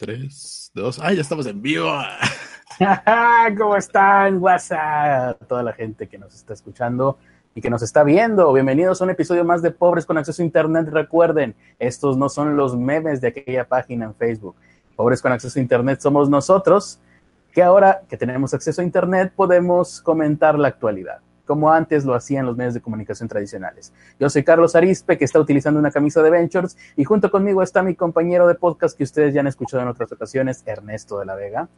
Tres, dos. ¡Ay, ya estamos en vivo! ¿Cómo están? WhatsApp, toda la gente que nos está escuchando y que nos está viendo. Bienvenidos a un episodio más de Pobres con Acceso a Internet. Recuerden, estos no son los memes de aquella página en Facebook. Pobres con Acceso a Internet somos nosotros, que ahora que tenemos acceso a Internet podemos comentar la actualidad como antes lo hacían los medios de comunicación tradicionales. Yo soy Carlos Arispe, que está utilizando una camisa de Ventures, y junto conmigo está mi compañero de podcast que ustedes ya han escuchado en otras ocasiones, Ernesto de la Vega.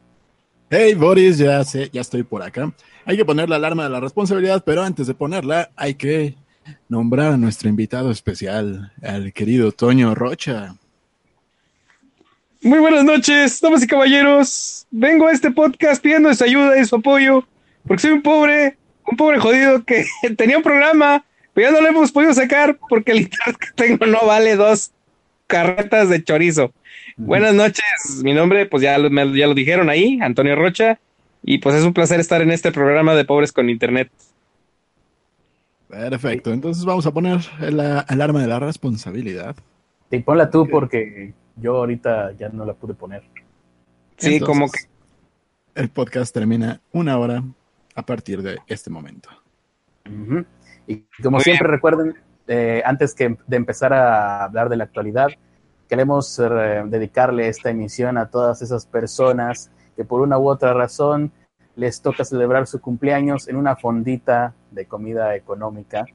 Hey Boris, ya sé, ya estoy por acá. Hay que poner la alarma de la responsabilidad, pero antes de ponerla hay que nombrar a nuestro invitado especial, al querido Toño Rocha. Muy buenas noches, damas y caballeros. Vengo a este podcast pidiendo su ayuda y su apoyo, porque soy un pobre un pobre jodido que tenía un programa, pero ya no lo hemos podido sacar porque el internet que tengo no vale dos carretas de chorizo. Buenas noches, mi nombre, pues ya lo, ya lo dijeron ahí, Antonio Rocha, y pues es un placer estar en este programa de Pobres con Internet. Perfecto, entonces vamos a poner la alarma de la responsabilidad. Y ponla tú porque yo ahorita ya no la pude poner. Sí, como que... El podcast termina una hora a partir de este momento. Y como siempre recuerden, eh, antes que de empezar a hablar de la actualidad, queremos eh, dedicarle esta emisión a todas esas personas que por una u otra razón les toca celebrar su cumpleaños en una fondita de comida económica.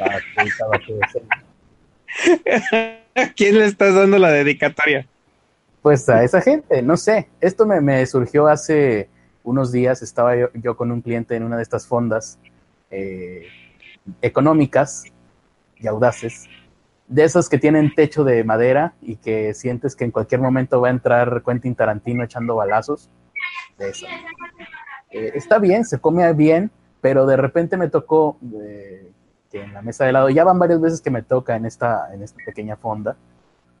¿A quién le estás dando la dedicatoria? Pues a esa gente, no sé. Esto me, me surgió hace unos días estaba yo, con un cliente en una de estas fondas eh, económicas y audaces, de esas que tienen techo de madera y que sientes que en cualquier momento va a entrar Quentin Tarantino echando balazos. De. Eh, está bien, se come bien, pero de repente me tocó eh, que en la mesa de lado, ya van varias veces que me toca en esta, en esta pequeña fonda,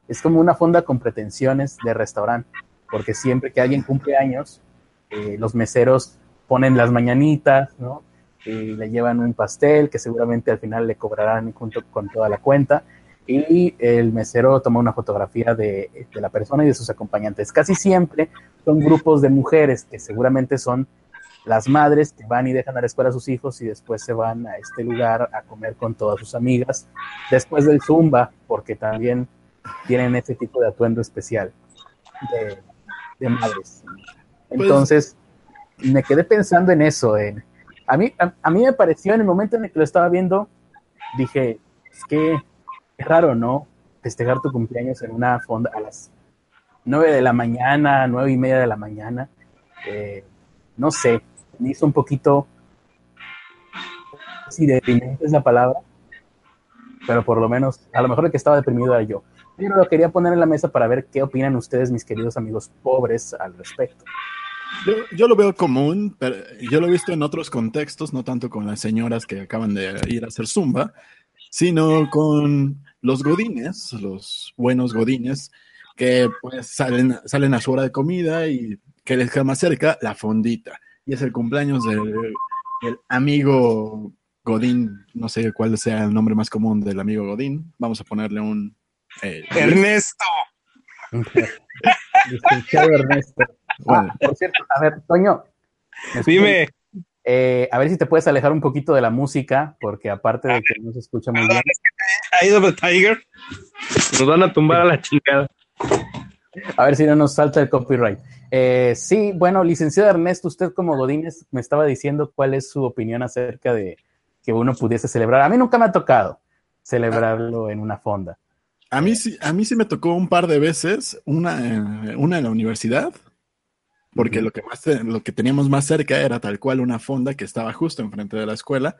es como una fonda con pretensiones de restaurante, porque siempre que alguien cumple años, eh, los meseros ponen las mañanitas, ¿no? Y le llevan un pastel que seguramente al final le cobrarán junto con toda la cuenta. Y el mesero toma una fotografía de, la persona y de sus acompañantes. Casi siempre son grupos de mujeres que seguramente son las madres que van y dejan a la escuela a sus hijos y después se van a este lugar a comer con todas sus amigas, después del zumba, porque también tienen ese tipo de atuendo especial de madres. Pues, Entonces, me quedé pensando en eso. a, mí, a, mí me pareció en el momento en el que lo estaba viendo, dije, es que es raro, ¿no? Festejar tu cumpleaños en una fonda a las nueve de la mañana, nueve y media de la mañana. Eh, no sé, me hizo un poquito, si deprimente es la palabra, pero por lo menos, a lo mejor el que estaba deprimido era yo. Pero lo quería poner en la mesa para ver qué opinan ustedes, mis queridos amigos pobres, al respecto. Yo, lo veo común, pero yo lo he visto en otros contextos, no tanto con las señoras que acaban de ir a hacer zumba, sino con los godines, los buenos godines, que pues salen, salen a su hora de comida y que les queda más cerca la fondita. Y es el cumpleaños del, amigo Godín, no sé cuál sea el nombre más común del amigo Godín. Vamos a ponerle un... Eh, Ernesto. Ernesto. Bueno. por cierto, a ver, Toño. Dime. Eh, a ver si te puedes alejar un poquito de la música, porque aparte de que no se escucha muy bien. Ahí the Tiger. Nos van a tumbar a la chingada. A ver si no nos salta el copyright. Eh, sí, bueno, licenciado Ernesto, usted como Godínez me estaba diciendo cuál es su opinión acerca de que uno pudiese celebrar. A mí nunca me ha tocado celebrarlo en una fonda. A mí sí, a mí sí me tocó un par de veces, una, una en la universidad porque lo que, más, lo que teníamos más cerca era tal cual una fonda que estaba justo enfrente de la escuela.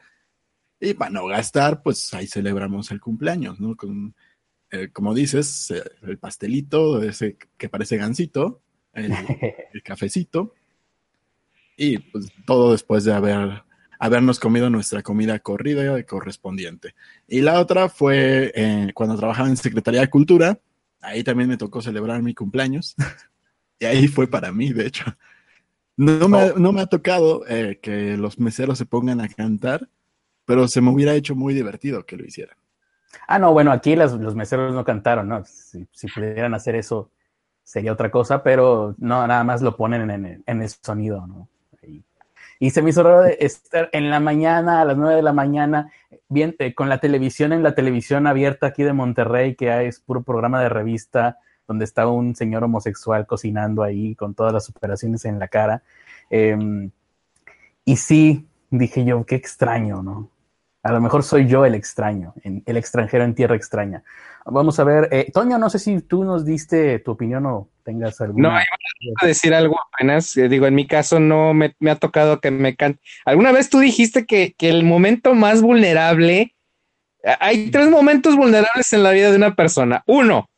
Y para no gastar, pues ahí celebramos el cumpleaños, ¿no? Con, eh, como dices, eh, el pastelito, ese que parece gansito, el, cafecito, y pues todo después de haber, habernos comido nuestra comida corrida correspondiente. Y la otra fue eh, cuando trabajaba en Secretaría de Cultura, ahí también me tocó celebrar mi cumpleaños. Y ahí fue para mí, de hecho. No me, no me ha tocado eh, que los meseros se pongan a cantar, pero se me hubiera hecho muy divertido que lo hicieran. Ah, no, bueno, aquí los meseros no cantaron, ¿no? Si, pudieran hacer eso, sería otra cosa, pero no, nada más lo ponen en, en el sonido, ¿no? Y se me hizo raro estar en la mañana, a las nueve de la mañana, bien, eh, con la televisión en la televisión abierta aquí de Monterrey, que es puro programa de revista, donde está un señor homosexual cocinando ahí con todas las operaciones en la cara. Em, y sí, dije yo, qué extraño, ¿no? A lo mejor soy yo el extraño, el extranjero en tierra extraña. Vamos a ver, eh, Toño, no sé si tú nos diste tu opinión o tengas alguna. No, iba a decir algo apenas. Eh, digo, en mi caso no me, ha tocado que me cante. Alguna vez tú dijiste que, que, el momento más vulnerable. Hay tres momentos vulnerables en la vida de una persona. Uno,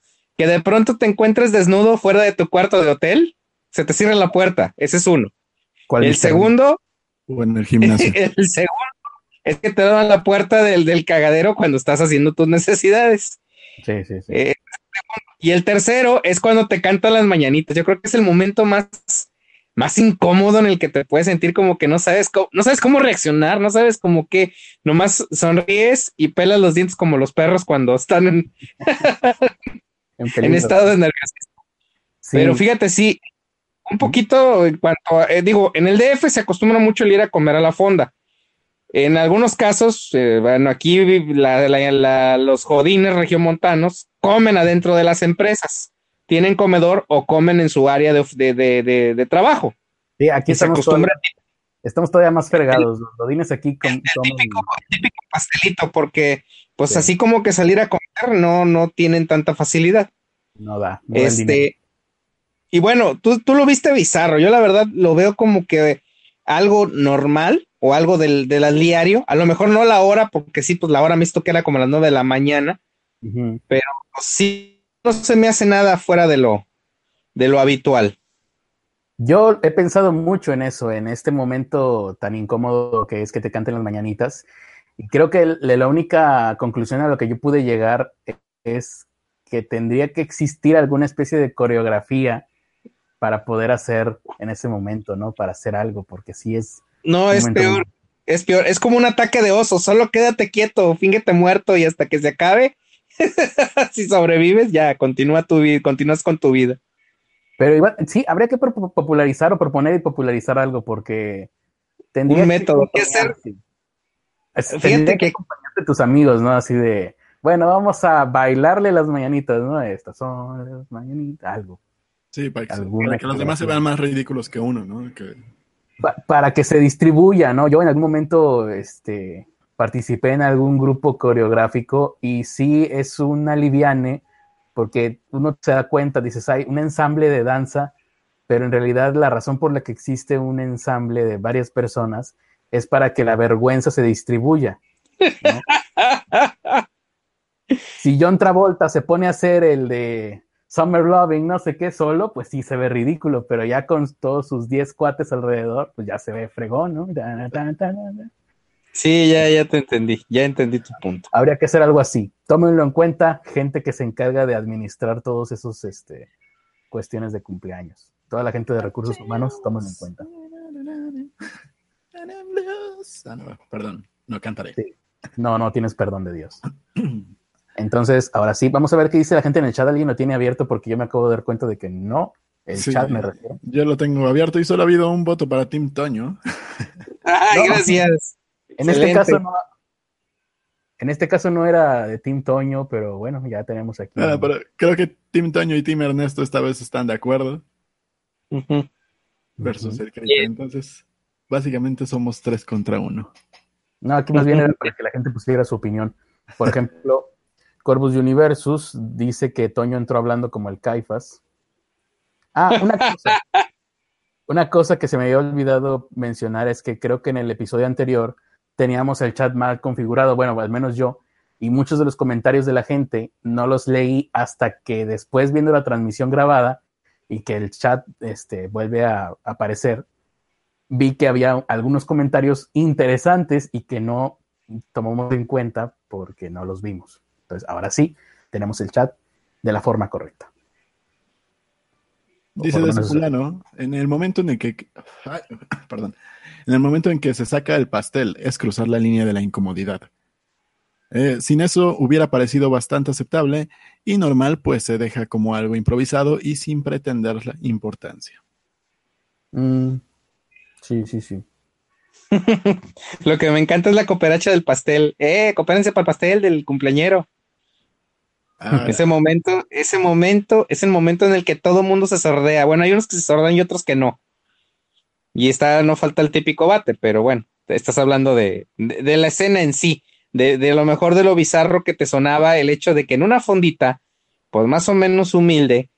que de pronto te encuentres desnudo fuera de tu cuarto de hotel, se te cierra la puerta. Ese es uno. ¿Cuál el segundo. O en el gimnasio. el segundo es que te dan la puerta del, del cagadero cuando estás haciendo tus necesidades. Sí, sí, sí. Eh, y el tercero es cuando te cantan las mañanitas. Yo creo que es el momento más, más incómodo en el que te puedes sentir como que no sabes cómo, no sabes cómo reaccionar, no sabes como que nomás sonríes y pelas los dientes como los perros cuando están en, en, estado de nerviosismo. Pero fíjate, sí, un poquito en cuanto, eh, digo, en el DF se acostumbra mucho el ir a comer a la fonda. En algunos casos, eh, bueno, aquí los jodines regiomontanos comen adentro de las empresas, tienen comedor o comen en su área de, trabajo. Sí, aquí estamos todavía, estamos todavía más fregados. Los jodines aquí comen. Típico, pastelito, porque pues así como que salir a comer no, no tienen tanta facilidad. No da. este, y bueno, tú, tú lo viste bizarro. Yo la verdad lo veo como que algo normal o algo del, del diario, a lo mejor no la hora, porque sí, pues la hora me visto que era como las nueve de la mañana, pero sí no se me hace nada fuera de lo, de lo habitual. Yo he pensado mucho en eso, en este momento tan incómodo que es que te canten las mañanitas, y creo que la única conclusión a lo que yo pude llegar es que tendría que existir alguna especie de coreografía para poder hacer en ese momento, ¿no? Para hacer algo, porque sí es no, es peor. Es peor. Es como un ataque de oso. Solo quédate quieto, fíngete muerto y hasta que se acabe. si sobrevives, ya continúa tu vida, continúas con tu vida. Pero igual, sí, habría que popularizar o proponer y popularizar algo porque tendría un método que, ser. Fíjate que, acompañarte tus amigos, ¿no? Así de, bueno, vamos a bailarle las mañanitas, ¿no? Estas son las mañanitas, algo. Sí, para que, para que los demás se vean más ridículos que uno, ¿no? Que para que se distribuya, ¿no? Yo en algún momento este, participé en algún grupo coreográfico y sí es un aliviane porque uno se da cuenta, dices, hay un ensamble de danza, pero en realidad la razón por la que existe un ensamble de varias personas es para que la vergüenza se distribuya. si John Travolta se pone a hacer el de Summer Loving, no sé qué, solo, pues sí se ve ridículo, pero ya con todos sus 10 cuates alrededor, pues ya se ve fregón, ¿no? Sí, ya, ya te entendí, ya entendí tu punto. Habría que hacer algo así. Tómenlo en cuenta, gente que se encarga de administrar todos esos este, cuestiones de cumpleaños. Toda la gente de recursos humanos, tómenlo en cuenta. Ah, perdón, no cantaré. No, no tienes perdón de Dios. Entonces, ahora sí, vamos a ver qué dice la gente en el chat. ¿Alguien lo tiene abierto? Porque yo me acabo de dar cuenta de que no. El chat me refiero. Yo lo tengo abierto y solo ha habido un voto para Team Toño. Ay, gracias. En este caso no. En este caso no era de Team Toño, pero bueno, ya tenemos aquí. Ah, pero creo que Team Toño y Team Ernesto esta vez están de acuerdo. Versus el Entonces, básicamente somos tres contra uno. No, aquí más bien era para que la gente pusiera su opinión. Por ejemplo, Corvus Universus dice que Toño entró hablando como el Caifas. Ah, una cosa. una cosa que se me había olvidado mencionar es que creo que en el episodio anterior teníamos el chat mal configurado, bueno, al menos yo, y muchos de los comentarios de la gente no los leí hasta que después viendo la transmisión grabada y que el chat este, vuelve a aparecer, vi que había algunos comentarios interesantes y que no tomamos en cuenta porque no los vimos. Entonces, ahora sí, tenemos el chat de la forma correcta. Dice de fulano, en el momento en el que, perdón, en el momento en que se saca el pastel es cruzar la línea de la incomodidad. Eh, sin eso hubiera parecido bastante aceptable y normal, pues se deja como algo improvisado y sin pretender la importancia. Mm, sí, sí, sí. Lo que me encanta es la cooperacha del pastel. Eh, coopérense para el pastel del cumpleañero. Ah, Ese momento, ese momento es el momento en el que todo mundo se sordea. Bueno, hay unos que se sordean y otros que no. Y está, no falta el típico bate, pero bueno, estás hablando de, de, de la escena en sí, de, de lo mejor de lo bizarro que te sonaba el hecho de que en una fondita, pues más o menos humilde,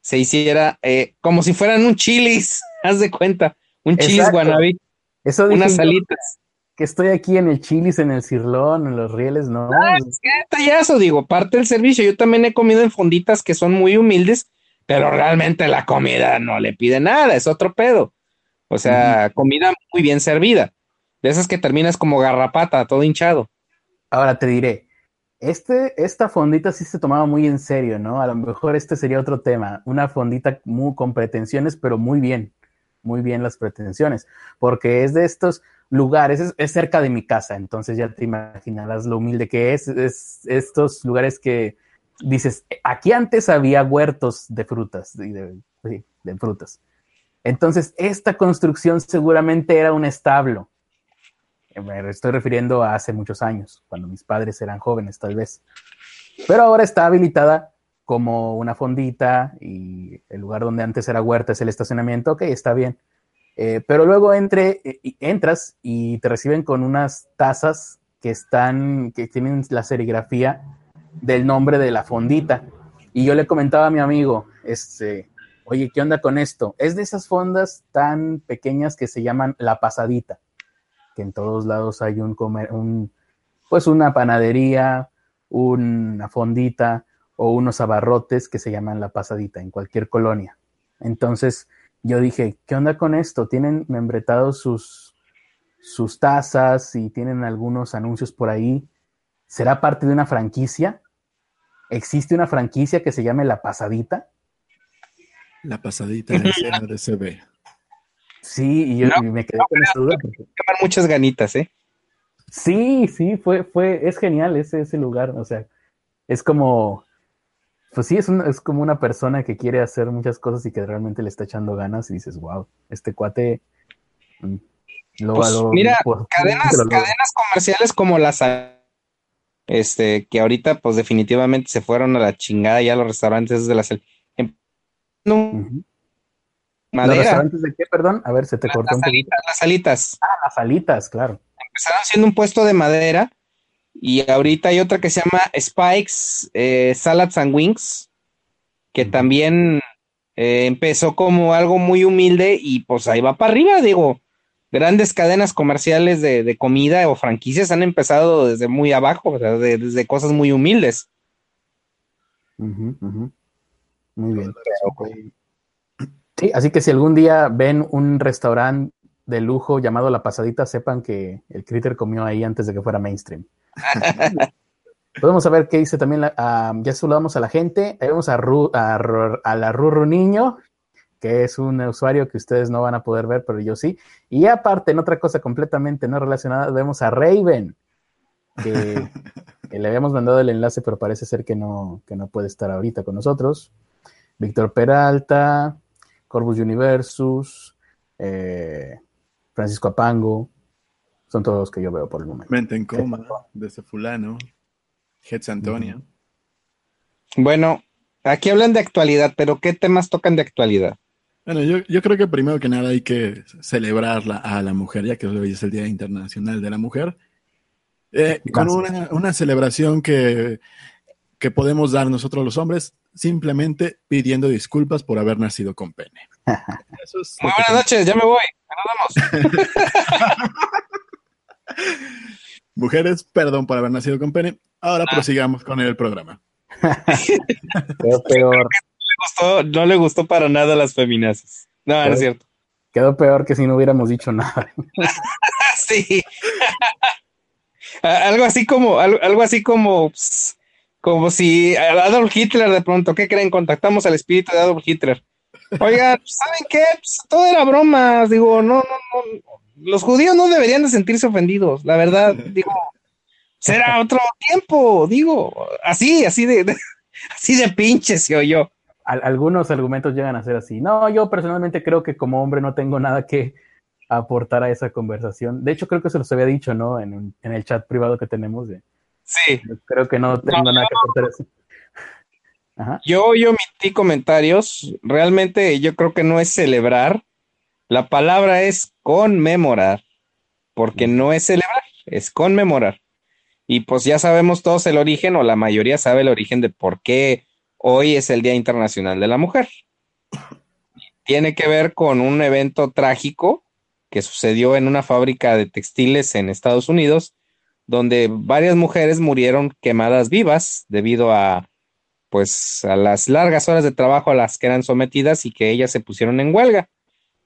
se hiciera eh, como si fueran un chilis, haz de cuenta, un chilis guanabí, Eso unas salitas. que estoy aquí en el chilis, en el cirlón, en los rieles, no. Ah, es que detallazo, digo, parte del servicio. Yo también he comido en fonditas que son muy humildes, pero realmente la comida no le pide nada, es otro pedo. O sea, comida muy bien servida. De esas que terminas como garrapata, todo hinchado. Ahora te diré, este, esta fondita sí se tomaba muy en serio, ¿no? A lo mejor este sería otro tema, una fondita muy, con pretensiones, pero muy bien, muy bien las pretensiones, porque es de estos lugares, es, es cerca de mi casa, entonces ya te imaginarás lo humilde que es, es estos lugares que dices, aquí antes había huertos de frutas, y de, sí, de frutas. Entonces, esta construcción seguramente era un establo. Me estoy refiriendo a hace muchos años, cuando mis padres eran jóvenes, tal vez. Pero ahora está habilitada como una fondita y el lugar donde antes era huerta es el estacionamiento. Ok, está bien. Eh, pero luego entre, eh, entras y te reciben con unas tazas que están, que tienen la serigrafía del nombre de la fondita. Y yo le comentaba a mi amigo, este, oye, ¿qué onda con esto? Es de esas fondas tan pequeñas que se llaman la pasadita, que en todos lados hay un, comer, un pues una panadería, una fondita o unos abarrotes que se llaman la pasadita en cualquier colonia. Entonces yo dije, ¿qué onda con esto? Tienen membretados sus, sus tazas y tienen algunos anuncios por ahí. ¿Será parte de una franquicia? ¿Existe una franquicia que se llame La Pasadita? La pasadita de CADCB. Sí, y yo No, y me quedé no, con esa duda. porque- muchas ganitas, ¿eh? Sí, sí, fue, fue, es genial ese, ese lugar. O sea, es como, pues sí, es, un- es como una persona que quiere hacer muchas cosas y que realmente le está echando ganas y dices, wow, este cuate. mm, Lo, Pues, lo- mira, pues, Cadenas, lo cadenas comerciales como las este, que ahorita, pues definitivamente se fueron a la chingada ya los restaurantes de las no, Ujú. ¿Los madera, restaurantes de qué, perdón? A ver, se te cortó las un poquito. las alitas. Ah, las alitas, claro. empezaron siendo un puesto de madera y ahorita hay otra que se llama Spikes eh, Salads and Wings, que también eh, empezó como algo muy humilde y pues ahí va para arriba, digo. Grandes cadenas comerciales de, de comida o franquicias han empezado desde muy abajo, o sea, de- desde cosas muy humildes. Ujú. Muy bien. Sí, así que si algún día ven un restaurante de lujo llamado La Pasadita, sepan que el Critter comió ahí antes de que fuera mainstream. Podemos saber qué dice también, la- ah, ya saludamos a la gente, ahí vemos a, Ru- a, a la Rurru Niño, que es un usuario que ustedes no van a poder ver, pero yo sí. Y aparte, en otra cosa completamente no relacionada, vemos a Raven, que, que le habíamos mandado el enlace, pero parece ser que no, que no puede estar ahorita con nosotros. Víctor Peralta, Corvus Universus, eh, Francisco Apango, son todos los que yo veo por el momento. Mente en coma, de ese fulano. Hetz Antonia. Bueno, aquí hablan de actualidad, pero ¿qué temas tocan de actualidad? Bueno, yo, yo creo que primero que nada hay que celebrar la- a la mujer, ya que hoy es el Día Internacional de la Mujer, Eh, con una celebración que, que podemos dar nosotros los hombres, simplemente pidiendo disculpas por haber nacido con pene. Eso es lo Muy buenas noches, ya me voy. Nos vemos. Mujeres, perdón por haber nacido con pene. Ahora Ah. prosigamos con el programa. Quedó peor, Gustó- no le gustó para nada a las feminazis. No, no es cierto. quedó peor que si no hubiéramos dicho nada. Sí. Algo así como, algo, algo así como, ps, como si Adolf Hitler de pronto, ¿qué creen? Contactamos al espíritu de Adolf Hitler. Oigan, ¿saben qué? Pues, todo era broma, digo, no, no, no, los judíos no deberían de sentirse ofendidos, la verdad, digo, Será otro tiempo, digo, así, así de, así de pinche se yo. algunos argumentos llegan a ser así. No, yo personalmente creo que como hombre no tengo nada que aportar a esa conversación. De hecho, creo que se los había dicho, ¿no? En, el chat privado que tenemos. De, sí. Creo que no tengo nada que aportar eso. Yo, yo omití comentarios. Realmente yo creo que no es celebrar. La palabra es conmemorar. Porque no es celebrar, es conmemorar. Y pues ya sabemos todos el origen, o la mayoría sabe el origen de por qué hoy es el Día Internacional de la Mujer. Tiene que ver con un evento trágico que sucedió en una fábrica de textiles en Estados Unidos, donde varias mujeres murieron quemadas vivas debido a pues a las largas horas de trabajo a las que eran sometidas y que ellas se pusieron en huelga.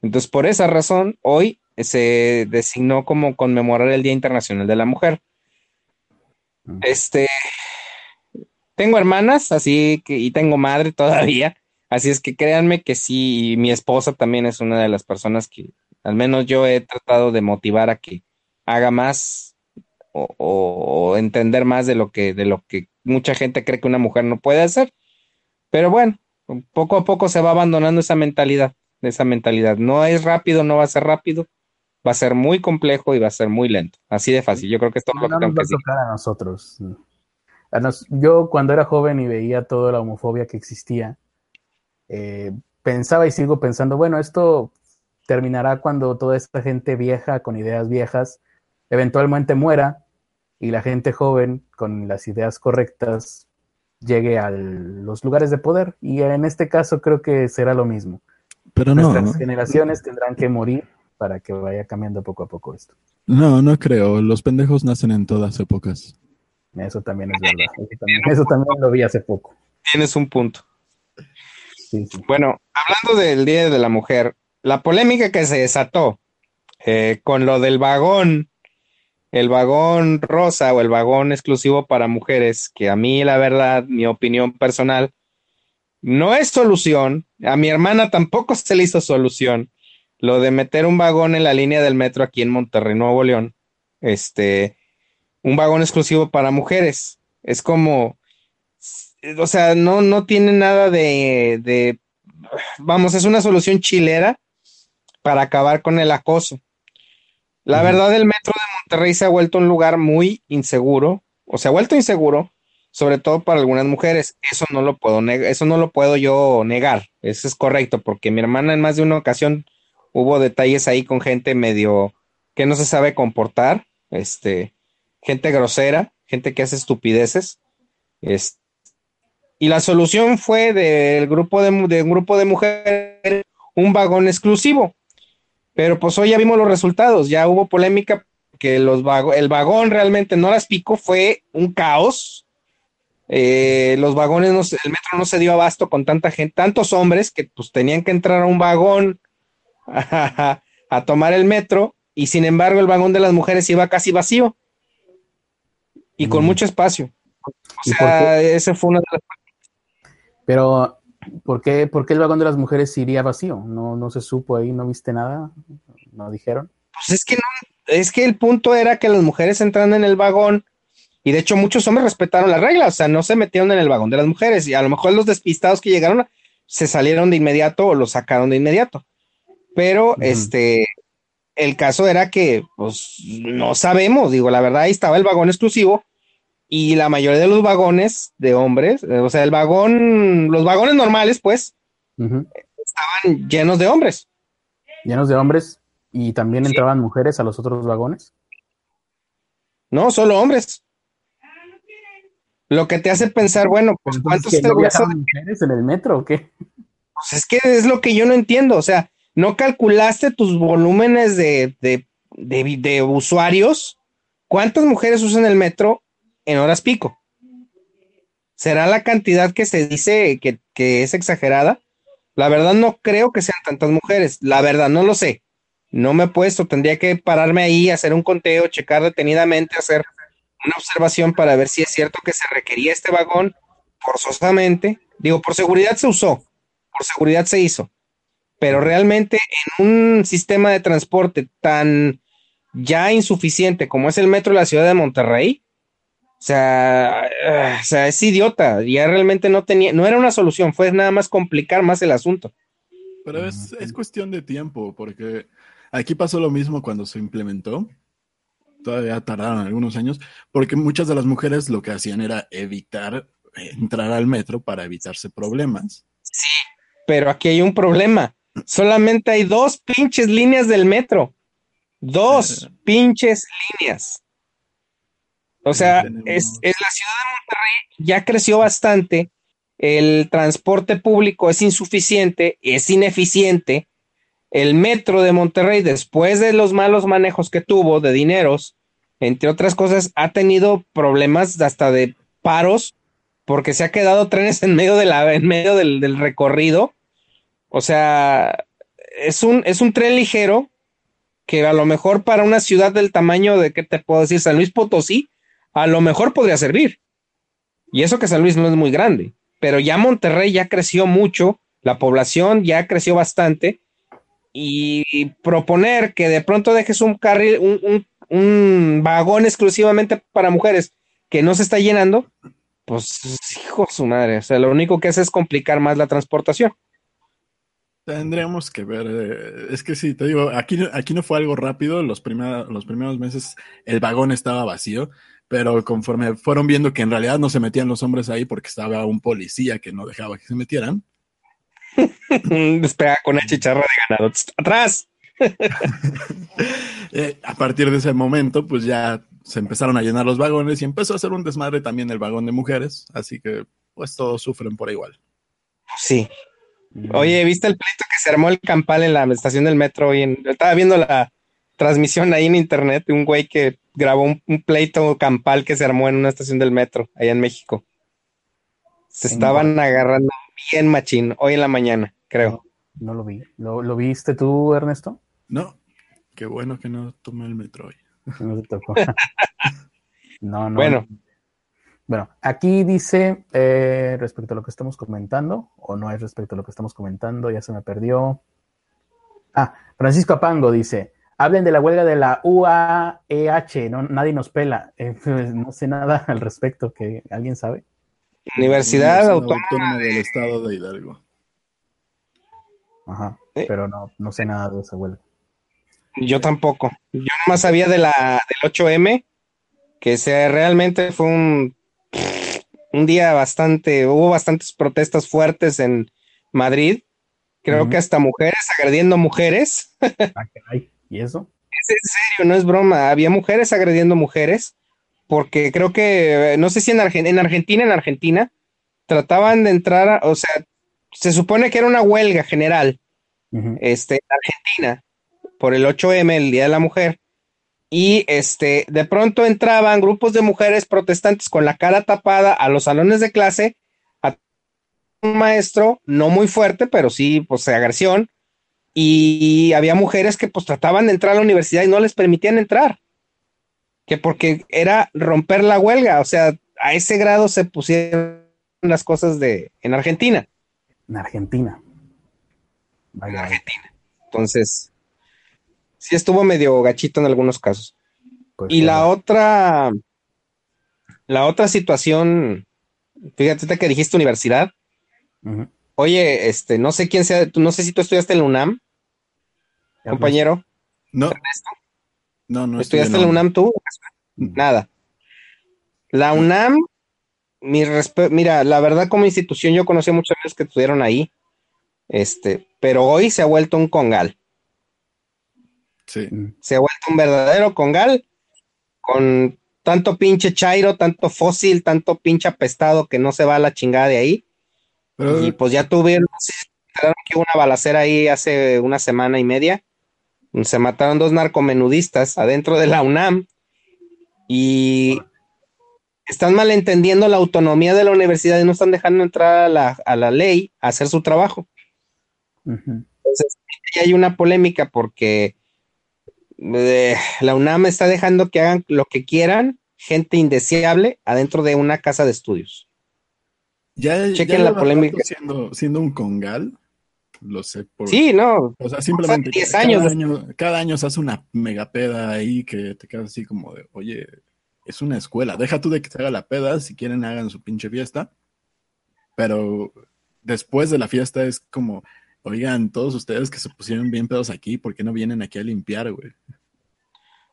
Entonces, por esa razón, hoy se designó como conmemorar el Día Internacional de la Mujer. Este, tengo hermanas, así que, y tengo madre todavía, así es que créanme que sí, mi esposa también es una de las personas que al menos yo he tratado de motivar a que haga más o, entender más de lo que, de lo que mucha gente cree que una mujer no puede hacer. Pero bueno, poco a poco se va abandonando esa mentalidad, esa mentalidad. No es rápido, no va a ser rápido, va a ser muy complejo y va a ser muy lento. Así de fácil. Yo creo que esto no, lo que nos va a tocar a nosotros. yo cuando era joven y veía toda la homofobia que existía, eh, pensaba y sigo pensando, bueno, esto terminará cuando toda esta gente vieja, con ideas viejas, eventualmente muera y la gente joven, con las ideas correctas, llegue a los lugares de poder. Y en este caso creo que será lo mismo. Pero Nuestras generaciones tendrán que morir para que vaya cambiando poco a poco esto. No, no creo. Los pendejos nacen en todas épocas. Eso también es verdad. Eso también, lo vi hace poco. Tienes un punto. Bueno, hablando del Día de la Mujer, la polémica que se desató eh, con lo del vagón, el vagón rosa o el vagón exclusivo para mujeres, que a mí la verdad, mi opinión personal, no es solución. A mi hermana tampoco se le hizo solución. Lo de meter un vagón en la línea del metro aquí en Monterrey, Nuevo León, este, un vagón exclusivo para mujeres. Es como, o sea, no, no tiene nada de, de, vamos, es una solución chilera para acabar con el acoso. La verdad, el metro de Monterrey se ha vuelto un lugar muy inseguro, o se ha vuelto inseguro, sobre todo para algunas mujeres. Eso no lo puedo negar, eso no lo puedo yo negar. Eso es correcto, porque mi hermana en más de una ocasión hubo detalles ahí con gente medio que no se sabe comportar, este, gente grosera, gente que hace estupideces. y la solución fue del grupo de, de un grupo de mujeres un vagón exclusivo. Pero pues hoy ya vimos los resultados, ya hubo polémica que los el vagón realmente no las picó, fue un caos. Eh, los vagones, no, el metro no se dio abasto con tanta gente, tantos hombres que pues tenían que entrar a un vagón a, tomar el metro y sin embargo el vagón de las mujeres iba casi vacío y con mm. mucho espacio. O sea, ese fue una de las... Pero ¿Por qué, ¿Por qué el vagón de las mujeres iría vacío? ¿No, ¿No se supo ahí? ¿No viste nada? ¿No dijeron? Pues es que no, es que el punto era que las mujeres entraran en el vagón y de hecho muchos hombres respetaron las reglas, o sea, no se metieron en el vagón de las mujeres y a lo mejor los despistados que llegaron se salieron de inmediato o lo sacaron de inmediato. Pero este, el caso era que, pues, no sabemos, digo, la verdad ahí estaba el vagón exclusivo y la mayoría de los vagones de hombres, eh, o sea, el vagón, los vagones normales, pues, estaban llenos de hombres. Llenos de hombres y también entraban mujeres a los otros vagones. No, solo hombres. Lo que te hace pensar, bueno, pues ¿cuántos te no mujeres en el metro o qué? Pues es que es lo que yo no entiendo, o sea, ¿no calculaste tus volúmenes de, de, de, de usuarios? ¿Cuántas mujeres usan el metro en horas pico. ¿Será la cantidad que se dice que, es exagerada? La verdad no creo que sean tantas mujeres. La verdad no lo sé. No me he puesto. Tendría que pararme ahí, hacer un conteo, checar detenidamente, hacer una observación para ver si es cierto que se requería este vagón forzosamente. Digo, por seguridad se usó, por seguridad se hizo. Pero realmente en un sistema de transporte tan ya insuficiente como es el metro de la ciudad de Monterrey, O sea, eh, o sea, es idiota. Ya realmente no tenía, no era una solución, fue nada más complicar más el asunto. Pero es, es cuestión de tiempo, porque aquí pasó lo mismo cuando se implementó. Todavía tardaron algunos años, porque muchas de las mujeres lo que hacían era evitar entrar al metro para evitarse problemas. Sí, pero aquí hay un problema. Solamente hay dos pinches líneas del metro. Dos pinches líneas. O sea, Tenemos- es, es la ciudad de Monterrey ya creció bastante. El transporte público es insuficiente, es ineficiente. El metro de Monterrey, después de los malos manejos que tuvo de dineros, entre otras cosas, ha tenido problemas hasta de paros porque se ha quedado trenes en medio de la, en medio del, del recorrido. O sea, es un, es un tren ligero que a lo mejor para una ciudad del tamaño de, ¿qué te puedo decir? San Luis Potosí, a lo mejor podría servir. Y eso que San Luis no es muy grande, pero ya Monterrey ya creció mucho, la población ya creció bastante, y proponer que de pronto dejes un carril, un, un- vagón exclusivamente para mujeres que no se está llenando, pues hijo su madre, o sea, lo único que hace es complicar más la transportación. Tendríamos que ver, eh, es que sí, te digo, aquí, aquí no fue algo rápido, los, los primeros meses el vagón estaba vacío, pero conforme fueron viendo que en realidad no se metían los hombres ahí porque estaba un policía que no dejaba que se metieran, Despega con la chicharra de ganado. ¡Atrás! eh, a partir de ese momento pues ya se empezaron a llenar los vagones y empezó a hacer un desmadre también el vagón de mujeres, así que pues todos sufren por igual. Sí. Oye, ¿viste el pleito que se armó el campal en la estación del metro? En, estaba viendo la transmisión ahí en internet de un güey que grabó un, un pleito campal que se armó en una estación del metro allá en México. Se ¿En estaban agarrando bien machín hoy en la mañana, creo. No lo vi. ¿Lo, lo viste tú, Ernesto? No, qué bueno que no tomé el metro hoy. No te tocó. no, no. Bueno. Bueno, aquí dice eh, respecto a lo que estamos comentando, o no es respecto a lo que estamos comentando, ya se me perdió. Ah, Francisco Apango dice: hablen de la huelga de la UAEH, no, nadie nos pela. Eh, pues, no sé nada al respecto, que alguien sabe. Universidad Autónoma. del Estado de Hidalgo. Ajá, Eh. pero no, no sé nada de esa huelga. Yo tampoco. Yo nomás sabía de la del 8M, que se realmente fue un, un día bastante, hubo bastantes protestas fuertes en Madrid. Creo que hasta mujeres agrediendo mujeres. Ah, caray, ¿Y eso? Es en serio, no es broma. Había mujeres agrediendo mujeres, porque creo que, eh, no sé si en, Argen- en Argentina, en Argentina, trataban de entrar, a- o sea, se supone que era una huelga general este, en Argentina por el 8M, el Día de la Mujer, y este, de pronto entraban grupos de mujeres protestantes con la cara tapada a los salones de clase, a un maestro, no muy fuerte, pero sí, pues, agresión, y había mujeres que pues trataban de entrar a la universidad y no les permitían entrar, que porque era romper la huelga, o sea, a ese grado se pusieron las cosas de, en Argentina. En Argentina. en Argentina. Entonces, sí estuvo medio gachito en algunos casos. pues, Y la otra, la otra situación, fíjate que dijiste universidad. Oye, este, no sé quién sea, no sé si tú estudiaste en la UNAM, compañero. No, no, ¿Estudiaste en la UNAM tú? Nada. La UNAM, mi respe- mira, la verdad como institución yo conocí a muchos amigos que estudiaron ahí, este, pero hoy se ha vuelto un congal. Sí. se ha vuelto un verdadero congal con tanto pinche chairo, tanto fósil, tanto pinche apestado que no se va a la chingada de ahí. Pero, Y pues ya tuvieron, que hubo una balacera ahí hace una semana y media. Se mataron dos narcomenudistas adentro de la UNAM y están malentendiendo la autonomía de la universidad y no están dejando entrar a la, a la ley a hacer su trabajo. Entonces, ahí hay una polémica porque eh, la UNAM está dejando que hagan lo que quieran, gente indeseable, adentro de una casa de estudios. ya, chequen ya la polémica. Siendo, siendo un congal, lo sé por. Sí, no, O sea, simplemente. 10 cada. Año, cada año se hace una megapeda ahí que te quedas así como de, oye, es una escuela. Deja tú de que se haga la peda, si quieren hagan su pinche fiesta. Pero después de la fiesta es como, oigan, todos ustedes que se pusieron bien pedos aquí, ¿por qué no vienen aquí a limpiar, güey?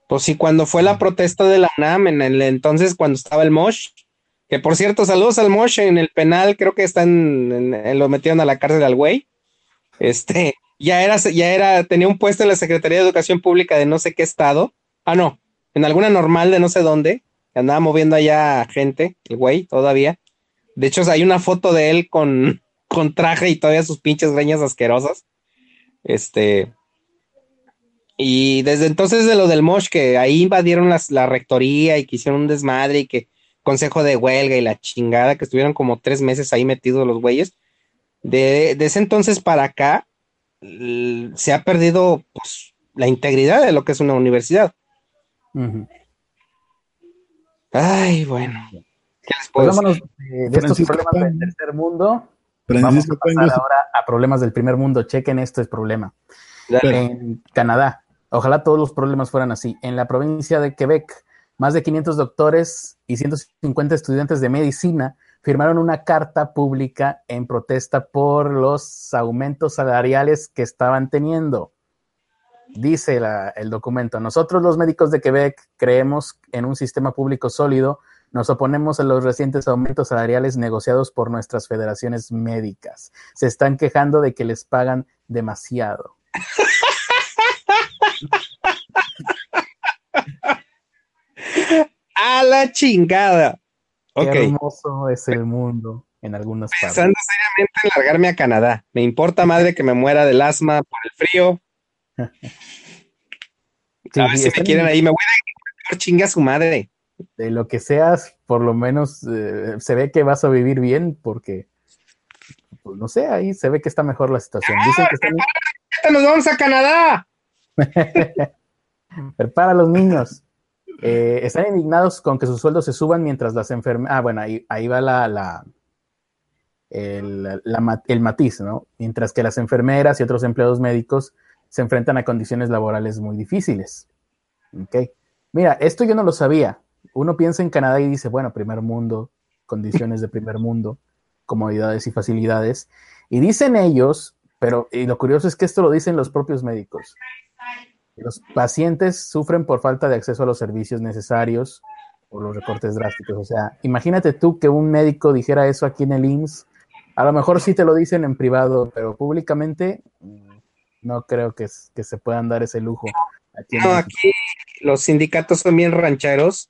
Pues sí, cuando fue la protesta de la UNAM, en el entonces cuando estaba el Mosh, que por cierto, saludos al Mosh en el penal, creo que están, lo metieron a la cárcel al güey. Este, ya era, ya era, tenía un puesto en la Secretaría de Educación Pública de no sé qué estado. Ah, no, en alguna normal de no sé dónde. Andaba moviendo allá gente, el güey, todavía. De hecho, hay una foto de él con, con traje y todavía sus pinches greñas asquerosas. Este. Y desde entonces de lo del Mosh, que ahí invadieron la rectoría y que hicieron un desmadre y que consejo de huelga y la chingada, que estuvieron como tres meses ahí metidos los güeyes. De, ese entonces para acá se ha perdido pues, la integridad de lo que es una universidad. Ay, bueno. Pues de, estos problemas del tercer mundo. Vamos a pasar ahora a problemas del primer mundo. Chequen esto es problema. En Canadá, ojalá todos los problemas fueran así. En la provincia de Quebec, más de 500 doctores y 150 estudiantes de medicina firmaron una carta pública en protesta por los aumentos salariales que estaban teniendo. Dice el documento, nosotros los médicos de Quebec creemos en un sistema público sólido, nos oponemos a los recientes aumentos salariales negociados por nuestras federaciones médicas. Se están quejando de que les pagan demasiado. A la chingada. Qué hermoso es el mundo en algunas partes. Pensando seriamente en largarme a Canadá. Me importa madre que me muera del asma por el frío. a ver si me quieren ahí, me voy a chinga a su madre. De lo que seas, por lo menos eh, se ve que vas a vivir bien porque, pues, no sé, ahí se ve que está mejor la situación. Dicen que están... ¡Nos vamos a Canadá! Prepara a los niños. Eh, están indignados con que sus sueldos se suban mientras las enfermeras. Ah, bueno, ahí, ahí va la, la, el, el matiz, ¿no? Mientras que las enfermeras y otros empleados médicos se enfrentan a condiciones laborales muy difíciles. Ok. Mira, esto yo no lo sabía. Uno piensa en Canadá y dice, bueno, primer mundo, condiciones de primer mundo, comodidades y facilidades. Y dicen ellos, pero y lo curioso es que esto lo dicen los propios médicos. Los pacientes sufren por falta de acceso a los servicios necesarios o los recortes drásticos. O sea, imagínate tú que un médico dijera eso aquí en el IMSS. A lo mejor sí te lo dicen en privado, pero públicamente mm, no creo que, que se puedan dar ese lujo. Aquí no, aquí los sindicatos son bien rancheros.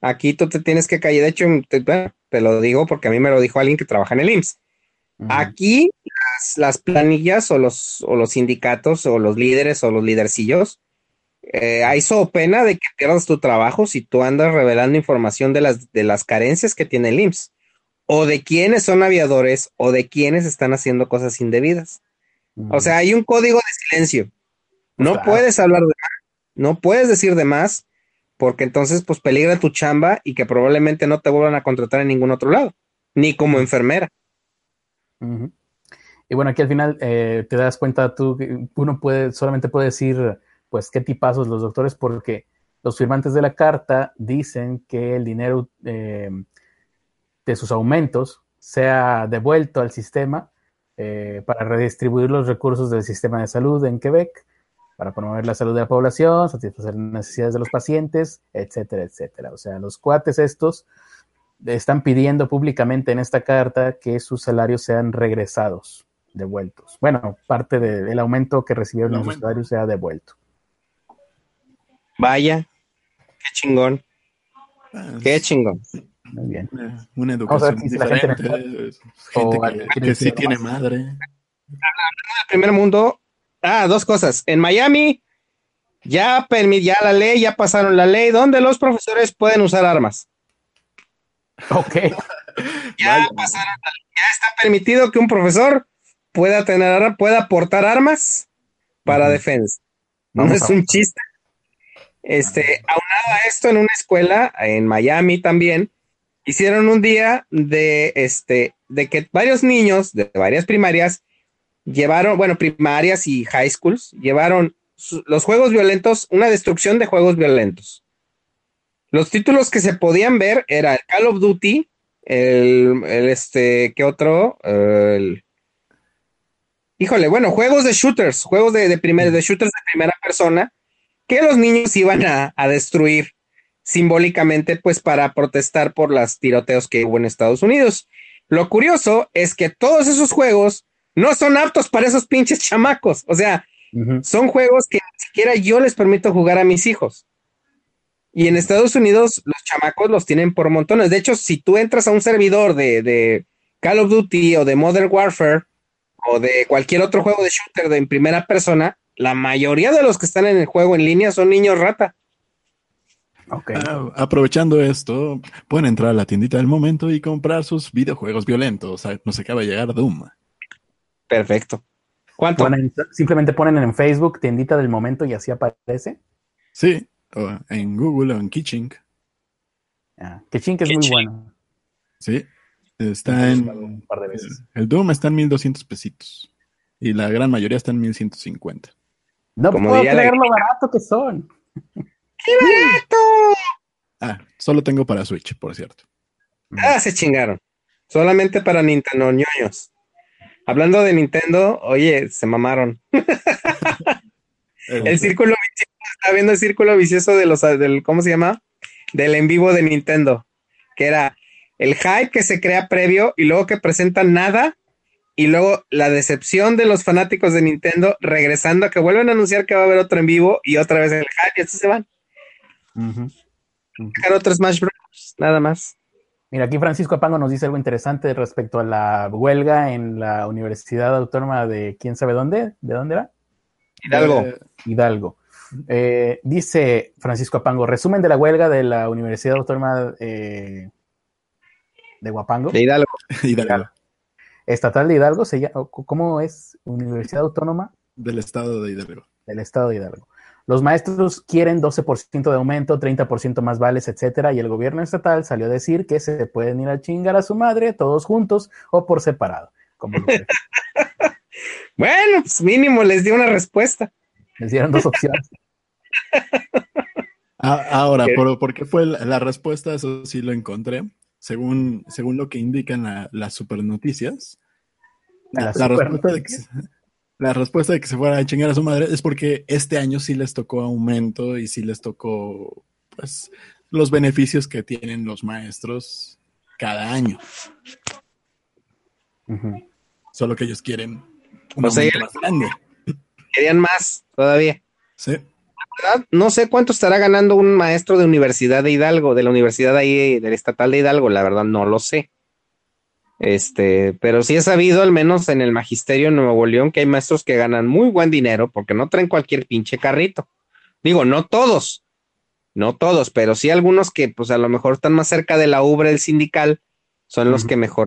Aquí tú te tienes que callar. De hecho, te, lo digo porque a mí me lo dijo alguien que trabaja en el IMSS. Aquí las, planillas o los, o los sindicatos o los líderes o los lidercillos eh, hay pena de que pierdas tu trabajo si tú andas revelando información de las, de las carencias que tiene el IMSS, o de quienes son aviadores, o de quienes están haciendo cosas indebidas. O sea, hay un código de silencio. No puedes hablar de más, no puedes decir de más, porque entonces pues peligra tu chamba y que probablemente no te vuelvan a contratar en ningún otro lado, ni como enfermera. Y bueno, aquí al final eh, te das cuenta tú que uno puede, solamente puede decir pues qué tipazos los doctores, porque los firmantes de la carta dicen que el dinero eh, de sus aumentos sea devuelto al sistema eh, para redistribuir los recursos del sistema de salud en Quebec, para promover la salud de la población, satisfacer las necesidades de los pacientes, etcétera, etcétera. O sea, los cuates estos están pidiendo públicamente en esta carta que sus salarios sean regresados, devueltos. Bueno, parte del aumento que recibieron los salarios sea devuelto. Vaya, qué chingón. Qué chingón. Muy bien. Una, educación diferente. Gente, que, sí tiene madre. Hablando del primer mundo, ah, dos cosas. En Miami ya, ya la ley, ya pasaron la ley donde los profesores pueden usar armas. Ok. ya pasaron, ya está permitido que un profesor pueda tener, pueda portar armas para defensa. No es un chiste. Este, aunado a esto, en una escuela, en Miami también, hicieron un día de, este, de que varios niños de varias primarias llevaron, bueno, primarias y high schools, llevaron los juegos violentos, una destrucción de juegos violentos. Los títulos que se podían ver era el Call of Duty, el, el este, ¿qué otro? El, híjole, bueno, juegos de shooters, juegos de, de, de shooters de primera persona, que los niños iban a, a destruir simbólicamente, pues para protestar por los tiroteos que hubo en Estados Unidos. Lo curioso es que todos esos juegos no son aptos para esos pinches chamacos. O sea, son juegos que ni siquiera yo les permito jugar a mis hijos. Y en Estados Unidos los chamacos los tienen por montones. De hecho, si tú entras a un servidor de, de Call of Duty o de Modern Warfare o de cualquier otro juego de shooter de en primera persona, la mayoría de los que están en el juego en línea son niños rata. Okay. Uh, aprovechando esto, pueden entrar a la tiendita del momento y comprar sus videojuegos violentos. Nos acaba de llegar Doom. Perfecto. ¿Cuánto? Ponen, simplemente ponen en Facebook tiendita del momento y así aparece. Sí, o en Google o en Kitchink. Ah, Kitchink es muy bueno. Sí, está en. Un par de veces. El Doom está en 1200 pesitos. Y la gran mayoría está en 1150. No Como puedo creer lo barato que son. ¡Qué barato! Ah, solo tengo para Switch, por cierto. Ah, se chingaron. Solamente para Nintendo, ñoños. Hablando de Nintendo, oye, se mamaron. el círculo vicioso, está viendo el círculo vicioso de los, del, ¿cómo se llama? Del en vivo de Nintendo, que era el hype que se crea previo y luego que presentan nada y luego la decepción de los fanáticos de Nintendo regresando a que vuelven a anunciar que va a haber otro en vivo y otra vez el hype y así se van. Uh otro Smash Bros. Nada más. Mira, aquí Francisco Apango nos dice algo interesante respecto a la huelga en la Universidad Autónoma de quién sabe dónde. ¿De dónde era? Hidalgo. Eh, Hidalgo. Eh, dice Francisco Apango, resumen de la huelga de la Universidad Autónoma eh, de Guapango. De Hidalgo. Hidalgo. Estatal de Hidalgo, se llama, ¿cómo es? Universidad Autónoma. Del Estado de Hidalgo. Del Estado de Hidalgo. Los maestros quieren 12% de aumento, 30% más vales, etcétera, y el gobierno estatal salió a decir que se pueden ir a chingar a su madre todos juntos o por separado. Como bueno, pues mínimo les dio una respuesta. Les dieron dos opciones. Ah, ahora, ¿por, ¿por, qué fue la, respuesta? Eso sí lo encontré. Según, según lo que indican las supernoticias, la, la respuesta de que, la respuesta de que se fuera a chingar a su madre es porque este año sí les tocó aumento y sí les tocó pues los beneficios que tienen los maestros cada año. Solo que ellos quieren un aumento más grande. Querían más todavía. Sí. No sé cuánto estará ganando un maestro de Universidad de Hidalgo, de la Universidad ahí, del Estatal de Hidalgo, la verdad no lo sé. Este, pero sí he sabido, al menos en el magisterio en Nuevo León, que hay maestros que ganan muy buen dinero porque no traen cualquier pinche carrito. Digo, no todos, no todos, pero sí algunos que, pues a lo mejor están más cerca de la ubre del sindical, son los que mejor.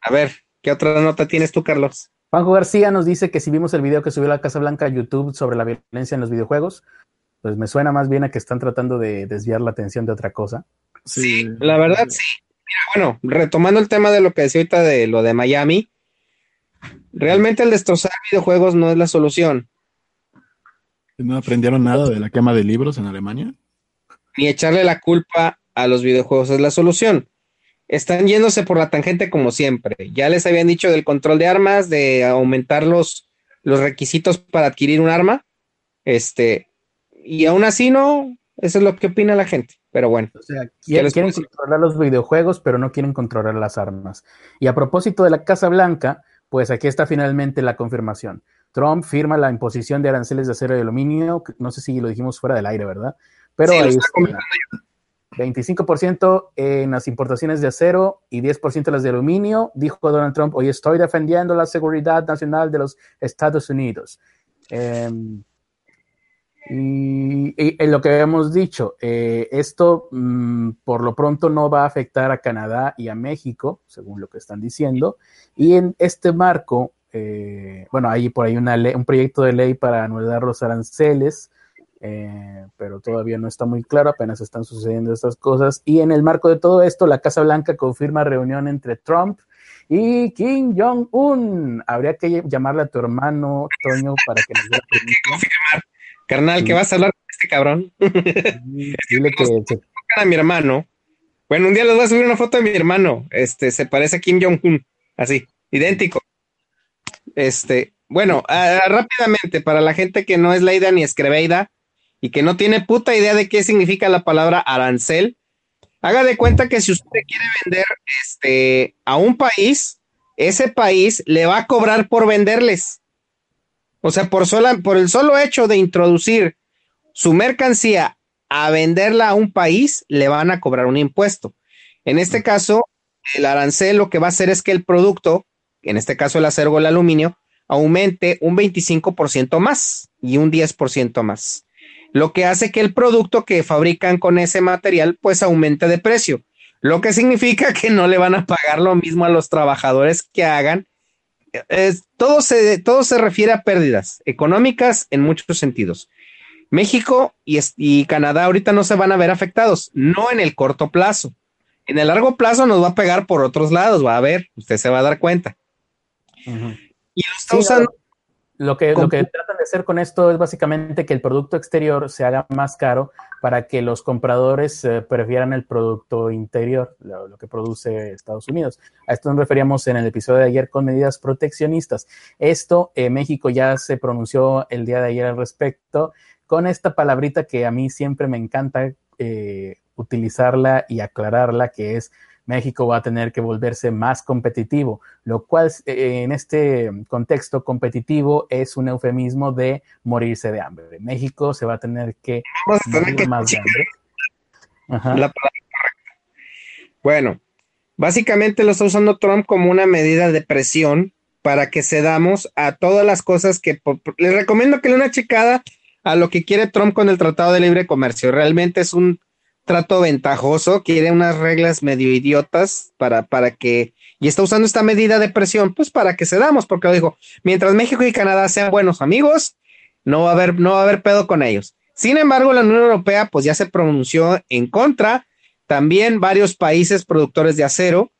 A ver, ¿qué otra nota tienes tú, Carlos? Juanjo García nos dice que si vimos el video que subió la Casa Blanca a YouTube sobre la violencia en los videojuegos, pues me suena más bien a que están tratando de desviar la atención de otra cosa. Sí, la verdad sí. bueno, retomando el tema de lo que decía ahorita de lo de Miami, realmente el destrozar videojuegos no es la solución. ¿No aprendieron nada de la quema de libros en Alemania? Ni echarle la culpa a los videojuegos es la solución. Están yéndose por la tangente como siempre. Ya les habían dicho del control de armas, de aumentar los, los requisitos para adquirir un arma. Este, y aún así no, eso es lo que opina la gente. Pero bueno. O sea, quieren, controlar los videojuegos, pero no quieren controlar las armas. Y a propósito de la Casa Blanca, pues aquí está finalmente la confirmación. Trump firma la imposición de aranceles de acero y aluminio, no sé si lo dijimos fuera del aire, ¿verdad? Pero ahí está. 25% en las importaciones de acero y 10% las de aluminio, dijo Donald Trump, hoy estoy defendiendo la seguridad nacional de los Estados Unidos. Eh, y, en lo que habíamos dicho, eh, esto mm, por lo pronto no va a afectar a Canadá y a México, según lo que están diciendo. Y en este marco, eh, bueno, hay por ahí una un proyecto de ley para anular los aranceles, eh, pero todavía no está muy claro, apenas están sucediendo estas cosas. Y en el marco de todo esto, la Casa Blanca confirma reunión entre Trump y Kim Jong-un. Habría que llamarle a tu hermano, Toño, para que nos dé la Carnal, que vas a hablar con este cabrón. Dile que se- a mi hermano. Bueno, un día les voy a subir una foto de mi hermano. Este, se parece a Kim Jong-un. Así, idéntico. Este, bueno, ah, rápidamente, para la gente que no es Leida ni Escreveida y que no tiene puta idea de qué significa la palabra arancel, haga de cuenta que si usted quiere vender este, a un país, ese país le va a cobrar por venderles. O sea, por, sola, por el solo hecho de introducir su mercancía a venderla a un país, le van a cobrar un impuesto. En este caso, el arancel lo que va a hacer es que el producto, en este caso el acero o el aluminio, aumente un 25% más y un 10% más. Lo que hace que el producto que fabrican con ese material pues aumente de precio. Lo que significa que no le van a pagar lo mismo a los trabajadores que hagan. Es- todo, se, todo se refiere a pérdidas económicas en muchos sentidos. México y, Canadá ahorita no se van a ver afectados, no en el corto plazo. En el largo plazo nos va a pegar por otros lados, va a ver, usted se va a dar cuenta. Y lo está Sí, usando. Lo que, lo que tratan de hacer con esto es básicamente que el producto exterior se haga más caro para que los compradores eh, prefieran el producto interior, lo, lo que produce Estados Unidos. A esto nos referíamos en el episodio de ayer con medidas proteccionistas. Esto, eh, México ya se pronunció el día de ayer al respecto con esta palabrita que a mí siempre me encanta eh, utilizarla y aclararla, que es México va a tener que volverse más competitivo, lo cual eh, en este contexto competitivo es un eufemismo de morirse de hambre. México se va a tener que Vamos a tener morir que más de hambre. Ajá. la palabra correcta. Bueno, básicamente lo está usando Trump como una medida de presión para que cedamos a todas las cosas que les recomiendo que le una checada a lo que quiere Trump con el Tratado de Libre Comercio. Realmente es un trato ventajoso, quiere unas reglas medio idiotas para, para que, y está usando esta medida de presión, pues para que cedamos, porque lo dijo, mientras México y Canadá sean buenos amigos, no va a haber, no va a haber pedo con ellos. Sin embargo, la Unión Europea pues ya se pronunció en contra, también varios países productores de acero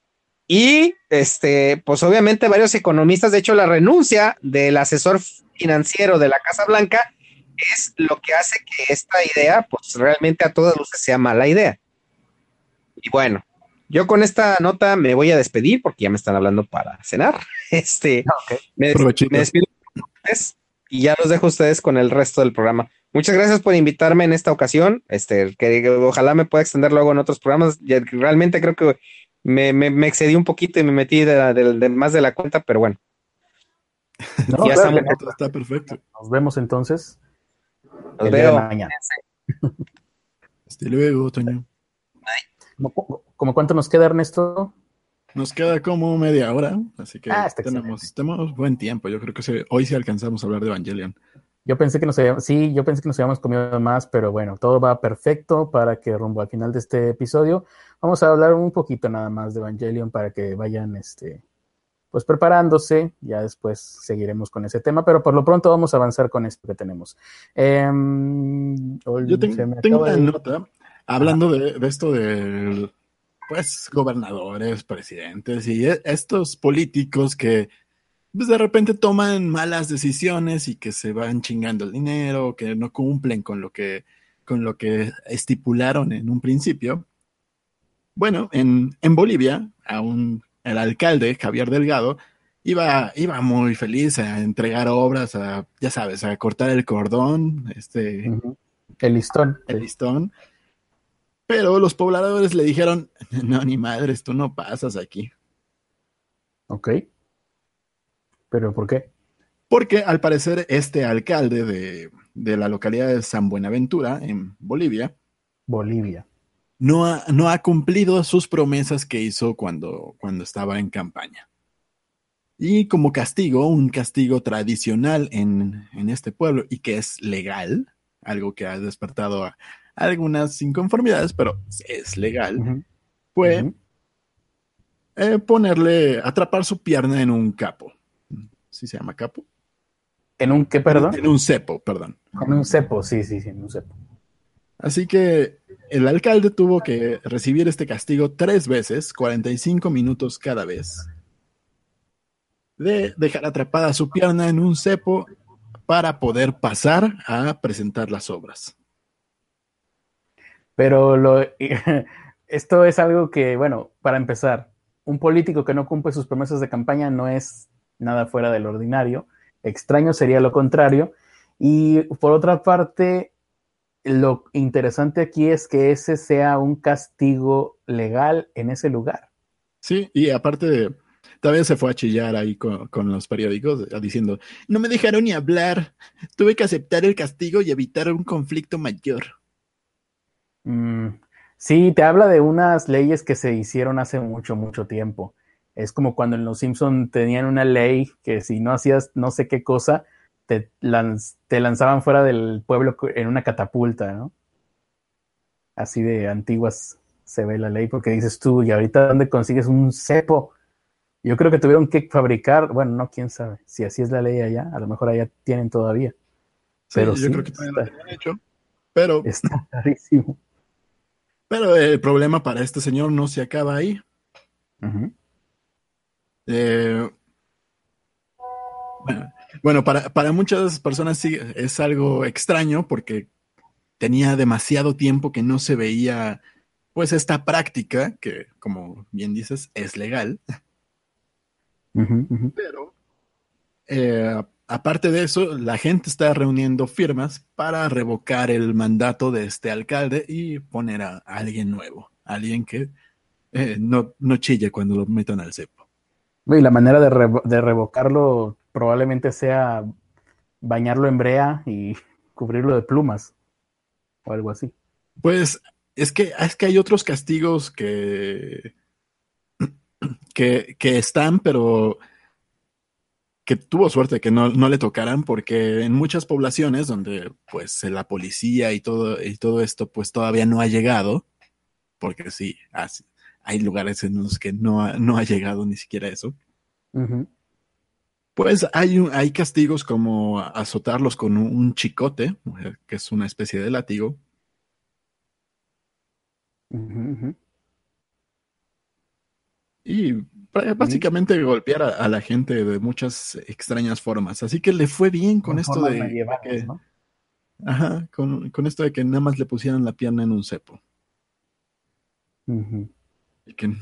y este, pues obviamente varios economistas, de hecho la renuncia del asesor financiero de la Casa Blanca es lo que hace que esta idea pues realmente a todas luces sea mala idea. Y bueno, yo con esta nota me voy a despedir porque ya me están hablando para cenar. Este, Ok. me, des- Provechito. me despido y ya los dejo a ustedes con el resto del programa. Muchas gracias por invitarme en esta ocasión. Este, que, ojalá me pueda extender luego en otros programas. Ya, realmente creo que me, me- me excedí un poquito y me metí de, de- de más de la cuenta, pero bueno. No, Ya claro está perfecto. Nos vemos entonces Los el día de veo. mañana. Hasta luego, Toño. ¿Cómo, cómo cuánto nos queda, Ernesto? Nos queda como media hora, así que Ah, tenemos, tenemos buen tiempo. Yo creo que se- hoy sí alcanzamos a hablar de Evangelion. Yo pensé que nos habíamos, sí, yo pensé que nos habíamos comido más, pero bueno, todo va perfecto para que rumbo al final de este episodio vamos a hablar un poquito nada más de Evangelion para que vayan, este, pues preparándose. Ya después seguiremos con ese tema, pero por lo pronto vamos a avanzar con esto que tenemos. Em, Yo tengo una de- nota hablando de, de esto de, pues, gobernadores, presidentes y e- estos políticos que pues, de repente toman malas decisiones y que se van chingando el dinero, que no cumplen con lo que, con lo que estipularon en un principio. Bueno, en, en Bolivia, aún el alcalde, Javier Delgado, iba, iba muy feliz a entregar obras, a, ya sabes, a cortar el cordón, este. El listón. el listón. Pero los pobladores le dijeron, no, ni madres, tú no pasas aquí. Ok. ¿Pero por qué? Porque al parecer este alcalde de, de la localidad de San Buenaventura, en Bolivia, Bolivia. No ha, no ha cumplido sus promesas que hizo cuando, cuando estaba en campaña. Y como castigo, un castigo tradicional en, en este pueblo y que es legal, algo que ha despertado a algunas inconformidades, pero es legal, Ujú. fue eh, ponerle, atrapar su pierna en un capo. ¿Sí se llama capo? ¿En un qué, perdón? En un cepo, perdón. En un cepo, sí, sí, sí, en un cepo. Así que el alcalde tuvo que recibir este castigo tres veces, 45 minutos cada vez, de dejar atrapada su pierna en un cepo para poder pasar a presentar las obras. Pero lo, esto es algo que, bueno, para empezar, un político que no cumple sus promesas de campaña no es nada fuera del ordinario. Extraño sería lo contrario. Y por otra parte, lo interesante aquí es que ese sea un castigo legal en ese lugar. Sí, y aparte de, también se fue a chillar ahí con, los periódicos diciendo, no me dejaron ni hablar, tuve que aceptar el castigo y evitar un conflicto mayor. Mm, sí, te habla de unas leyes que se hicieron hace mucho, mucho tiempo. Es como cuando en Los Simpson tenían una ley que si no hacías no sé qué cosa, te, te lanzaban fuera del pueblo en una catapulta, ¿no? Así de antiguas se ve la ley porque dices tú, ¿y ahorita dónde consigues un cepo? Yo creo que tuvieron que fabricar, bueno, no, quién sabe, si así es la ley allá, a lo mejor allá tienen todavía. pero yo creo que todavía lo tienen hecho, pero... Está clarísimo. Pero el problema para este señor no se acaba ahí. Eh, bueno, para, para, muchas personas sí es algo extraño porque tenía demasiado tiempo que no se veía pues esta práctica que, como bien dices, es legal. Pero, eh, aparte de eso, la gente está reuniendo firmas para revocar el mandato de este alcalde y poner a, alguien nuevo, alguien que eh, no, no chille cuando lo metan al cepo. Y la manera de, de revocarlo probablemente sea bañarlo en brea y cubrirlo de plumas o algo así. Pues es que, es que hay otros castigos que que, están, pero que tuvo suerte que no, le tocaran, porque en muchas poblaciones donde pues la policía y todo, y todo esto pues todavía no ha llegado, porque sí, hay lugares en los que no ha, no ha llegado ni siquiera eso. Pues hay, hay castigos como azotarlos con un, chicote, que es una especie de látigo. Y básicamente golpear a, la gente de muchas extrañas formas. Así que le fue bien con esto de. que, Ajá, con, esto de que nada más le pusieran la pierna en un cepo. Y que,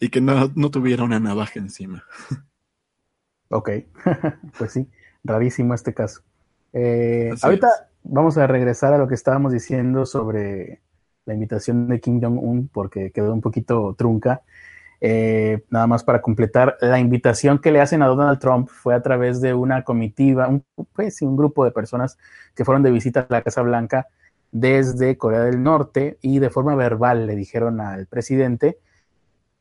y que no, no, tuviera una navaja encima. Ok, pues sí, rarísimo este caso. Eh, ahorita vamos a regresar a lo que estábamos diciendo sobre la invitación de Kim Jong-un, porque quedó un poquito trunca. Eh, nada más para completar, la invitación que le hacen a Donald Trump fue a través de una comitiva, un, pues, un grupo de personas que fueron de visita a la Casa Blanca desde Corea del Norte y de forma verbal le dijeron al presidente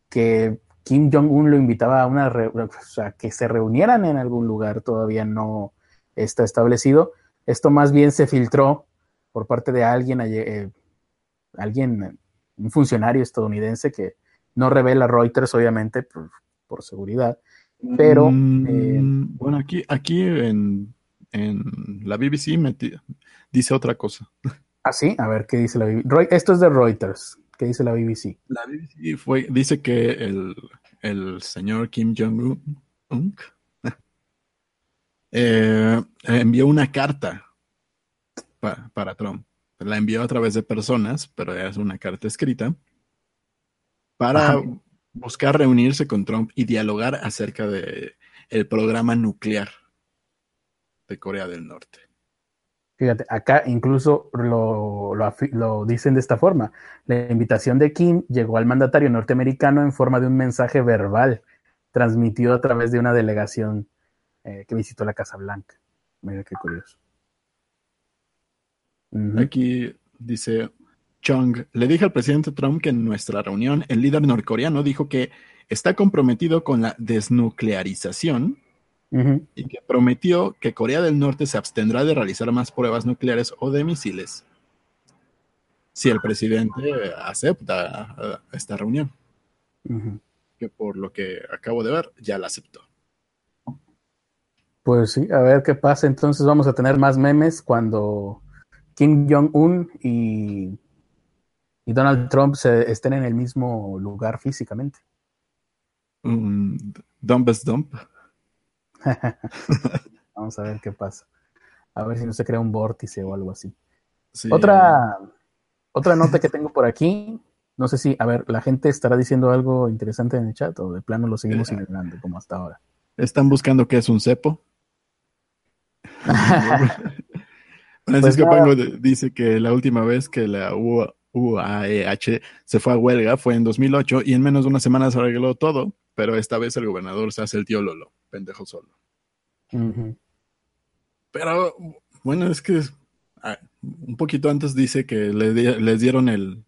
que Kim Jong-un lo invitaba a una, o sea, que se reunieran en algún lugar, todavía no está establecido. Esto más bien se filtró por parte de alguien, eh, alguien, un funcionario estadounidense que no revela Reuters, obviamente, por, seguridad. Pero. Mm, eh, bueno, aquí, aquí en, la BBC dice otra cosa. Ah, sí, a ver qué dice la BBC. Esto es de Reuters. ¿Qué dice la BBC? La BBC fue, dice que el, señor Kim Jong-un eh, envió una carta para Trump. La envió a través de personas, pero es una carta escrita para buscar reunirse con Trump y dialogar acerca de el programa nuclear de Corea del Norte. Fíjate, acá incluso lo, dicen de esta forma. La invitación de Kim llegó al mandatario norteamericano en forma de un mensaje verbal, transmitido a través de una delegación eh, que visitó la Casa Blanca. Mira qué curioso. Aquí dice, Chung, le dije al presidente Trump que en nuestra reunión el líder norcoreano dijo que está comprometido con la desnuclearización y que prometió que Corea del Norte se abstendrá de realizar más pruebas nucleares o de misiles si el presidente acepta uh, esta reunión. Que por lo que acabo de ver, ya la aceptó. Pues sí, a ver qué pasa. Entonces vamos a tener más memes cuando Kim Jong-un y y Donald Trump se, estén en el mismo lugar físicamente. Um, dump es dump. Vamos a ver qué pasa. A ver si no se crea un vórtice o algo así. Otra, Otra nota que tengo por aquí, no sé si, a ver, la gente estará diciendo algo interesante en el chat o de plano lo seguimos Eh, ignorando como hasta ahora. Están buscando qué es un cepo. Francisco nada. Pango dice que la última vez que la UAEH se fue a huelga fue en 2008 y en menos de una semana se arregló todo, pero esta vez el gobernador se hace el tío Lolo, pendejo solo. Pero bueno, es que ah, un poquito antes dice que le les dieron el,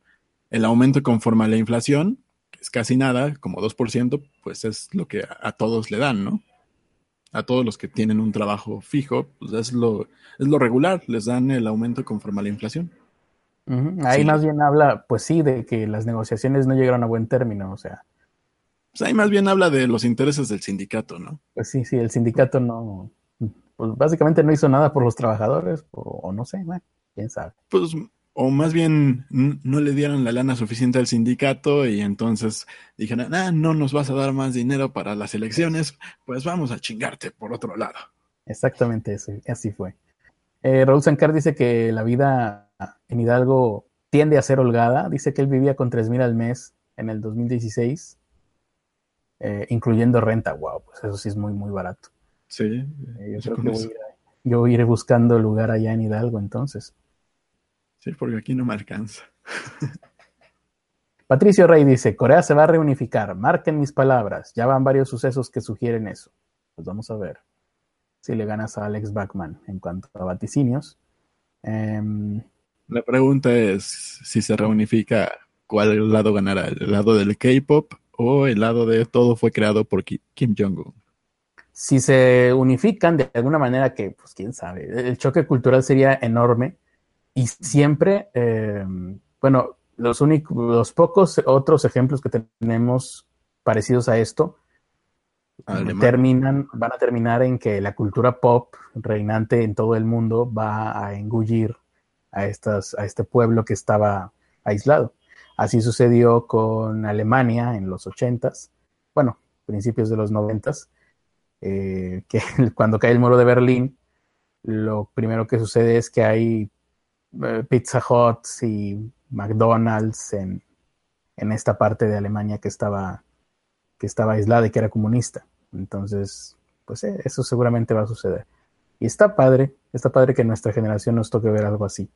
el aumento conforme a la inflación, que es casi nada, como 2%, pues es lo que a, a todos le dan, ¿no? A todos los que tienen un trabajo fijo, pues es lo, es lo regular, les dan el aumento conforme a la inflación. Ahí Sí. más bien habla, pues sí, de que las negociaciones no llegaron a buen término, o sea, Pues ahí más bien habla de los intereses del sindicato, ¿no? pues sí, sí, el sindicato no, pues básicamente no hizo nada por los trabajadores, o, o no sé, quién sabe. Pues, o más bien no le dieron la lana suficiente al sindicato y entonces dijeron, ah, no nos vas a dar más dinero para las elecciones, pues vamos a chingarte por otro lado. Exactamente eso, así fue. Eh, Raúl Sancar dice que la vida en Hidalgo tiende a ser holgada. Dice que él vivía con 3 mil al mes en el 2016, eh, incluyendo renta. Wow, pues eso sí es muy, muy barato. Sí, Eh, yo creo que voy a yo iré buscando lugar allá en Hidalgo entonces. sí, porque aquí no me alcanza. Patricio Rey dice, Corea se va a reunificar, marquen mis palabras, ya van varios sucesos que sugieren eso. Pues vamos a ver si le ganas a Alex Bachman en cuanto a vaticinios. Em, La pregunta es si se reunifica, ¿cuál lado ganará? ¿El lado del K-pop o el lado de todo fue creado por Ki- Kim Jong-un? si se unifican de alguna manera que, pues quién sabe, el choque cultural sería enorme y siempre, eh, bueno, los únicos, los pocos otros ejemplos que tenemos parecidos a esto terminan, van a terminar en que la cultura pop reinante en todo el mundo va a engullir a, estas, a este pueblo que estaba aislado. Así sucedió con Alemania en los ochentas, bueno, principios de los noventas, eh, que cuando cae el muro de Berlín, lo primero que sucede es que hay eh, Pizza Hut y McDonald's en, en esta parte de Alemania que estaba, que estaba aislada y que era comunista. Entonces, pues eh, eso seguramente va a suceder. Y está padre, está padre que en nuestra generación nos toque ver algo así,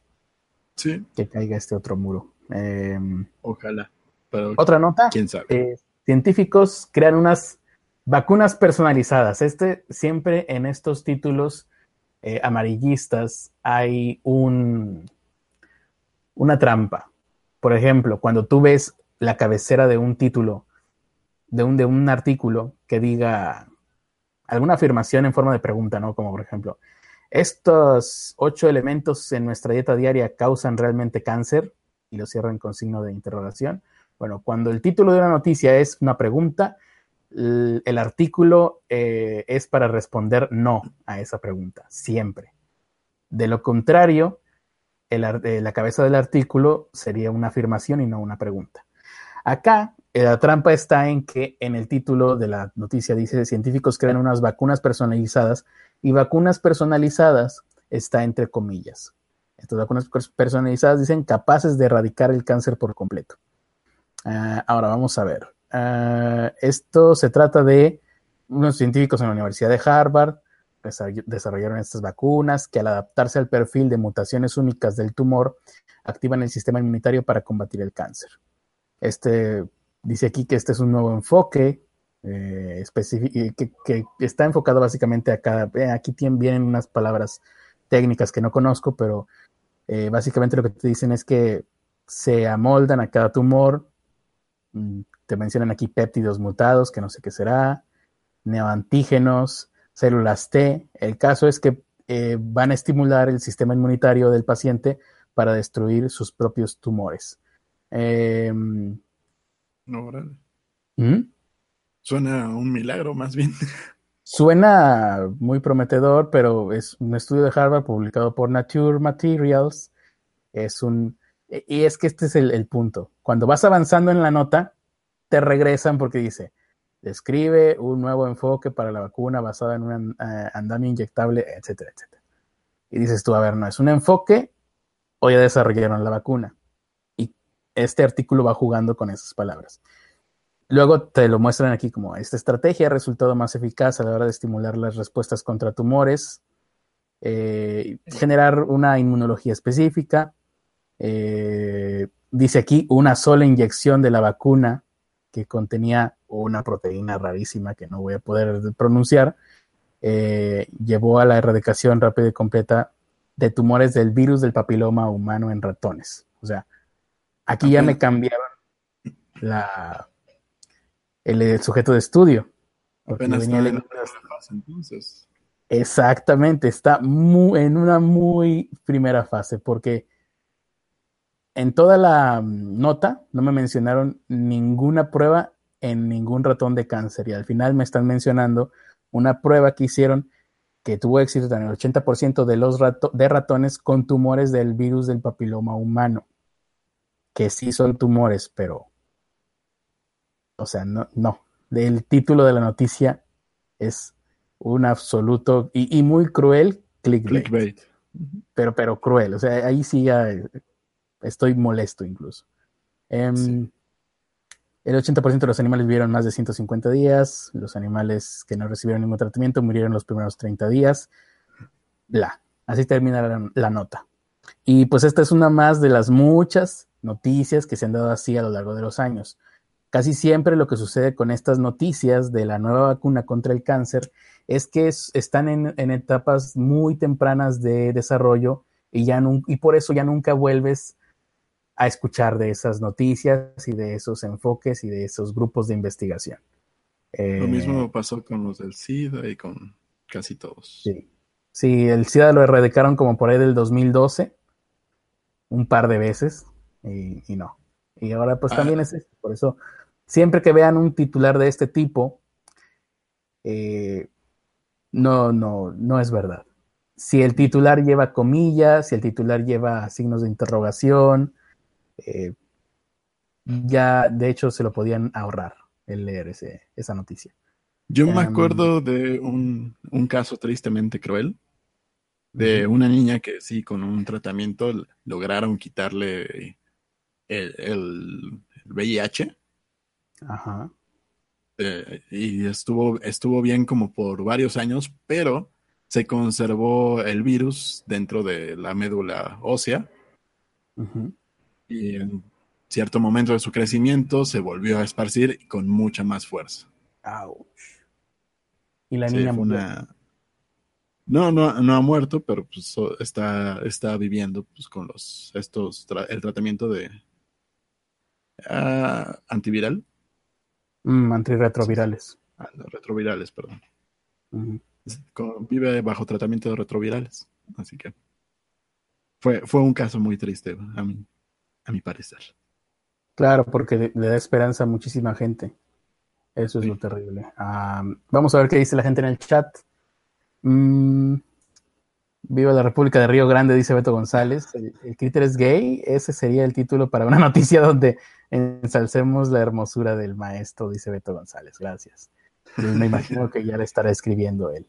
Sí, que caiga este otro muro. Eh, ojalá. Pero otra nota, quién sabe. eh, científicos crean unas vacunas personalizadas. Este siempre en estos títulos eh, amarillistas hay un una trampa. Por ejemplo, cuando tú ves la cabecera de un título, de un, de un artículo que diga alguna afirmación en forma de pregunta, ¿no? Como por ejemplo, estos ocho elementos en nuestra dieta diaria causan realmente cáncer y lo cierran con signo de interrogación. Bueno, cuando el título de una noticia es una pregunta, el, artículo eh, es para responder no a esa pregunta, siempre. De lo contrario, eh, la cabeza del artículo sería una afirmación y no una pregunta. Acá, eh, la trampa está en que en el título de la noticia dice científicos crean unas vacunas personalizadas y vacunas personalizadas está entre comillas. Estas vacunas pers- personalizadas dicen capaces de erradicar el cáncer por completo. Ah, ahora vamos a ver. Ah, esto se trata de unos científicos en la Universidad de Harvard desarroll- desarrollaron estas vacunas que al adaptarse al perfil de mutaciones únicas del tumor activan el sistema inmunitario para combatir el cáncer. Este dice aquí que este es un nuevo enfoque eh, que, que está enfocado básicamente a cada. eh, aquí tienen, vienen unas palabras técnicas que no conozco, pero eh, básicamente lo que te dicen es que se amoldan a cada tumor. Mm, Te mencionan aquí péptidos mutados, que no sé qué será, neoantígenos, células T. El caso es que eh, van a estimular el sistema inmunitario del paciente para destruir sus propios tumores. Eh, No, órale. ¿Mm? Suena a un milagro más bien. Suena muy prometedor, pero es un estudio de Harvard publicado por Nature Materials. Es un. Y es que este es el, punto. Cuando vas avanzando en la nota, te regresan porque dice: describe un nuevo enfoque para la vacuna basada en un eh, andamio inyectable, etcétera, etcétera. Y dices tú, a ver, no, es un enfoque o ya desarrollaron la vacuna. este artículo va jugando con esas palabras. Luego te lo muestran aquí como esta estrategia ha resultado más eficaz a la hora de estimular las respuestas contra tumores, eh, generar una inmunología específica. Eh, dice aquí una sola inyección de la vacuna que contenía una proteína rarísima que no voy a poder pronunciar, eh, llevó a la erradicación rápida y completa de tumores del virus del papiloma humano en ratones. O sea, aquí ya me cambiaron la, el, sujeto de estudio. Apenas está fase, entonces. Exactamente, está muy, en una muy primera fase, porque en toda la nota no me mencionaron ninguna prueba en ningún ratón de cáncer y al final me están mencionando una prueba que hicieron que tuvo éxito en el 80% de los de ratones con tumores del virus del papiloma humano, que sí son tumores, pero, o sea, no, no. El título de la noticia es un absoluto y, muy cruel clickbait. Pero, pero cruel, o sea, ahí sí ya estoy molesto incluso. Em, el 80% de los animales vivieron más de 150 días, los animales que no recibieron ningún tratamiento murieron los primeros 30 días, bla. Así termina la, nota. Y pues esta es una más de las muchas noticias que se han dado así a lo largo de los años. Casi siempre lo que sucede con estas noticias de la nueva vacuna contra el cáncer es que están en, etapas muy tempranas de desarrollo y, ya y por eso ya nunca vuelves a escuchar de esas noticias y de esos enfoques y de esos grupos de investigación. lo mismo eh, pasó con los del SIDA y con casi todos. Sí. sí, el SIDA lo erradicaron como por ahí del 2012, un par de veces, y, no. Y ahora pues ah. también es esto. Por eso, siempre que vean un titular de este tipo, eh, no, no, no es verdad. Si el titular lleva comillas, si el titular lleva signos de interrogación, eh, ya de hecho se lo podían ahorrar el leer ese, esa noticia. Yo me acuerdo de un, caso tristemente cruel de una niña que sí, con un tratamiento lograron quitarle el, VIH. Ajá. Eh, y estuvo, estuvo bien como por varios años, pero se conservó el virus dentro de la médula ósea. Ajá y en cierto momento de su crecimiento se volvió a esparcir con mucha más fuerza. Y la niña No, no, no ha muerto, pero pues, está, está viviendo pues, con los estos el tratamiento de antiviral. Mm, antirretrovirales. Ah, retrovirales, perdón. vive bajo tratamiento de retrovirales. Así que fue, fue un caso muy triste a mí a mi parecer. Claro, porque le da esperanza a muchísima gente. Eso es lo terrible. vamos a ver qué dice la gente en el chat. Mm, viva la República de Río Grande, dice Beto González. El, el es gay. Ese sería el título para una noticia donde ensalcemos la hermosura del maestro, dice Beto González. Gracias. me imagino que ya le estará escribiendo él.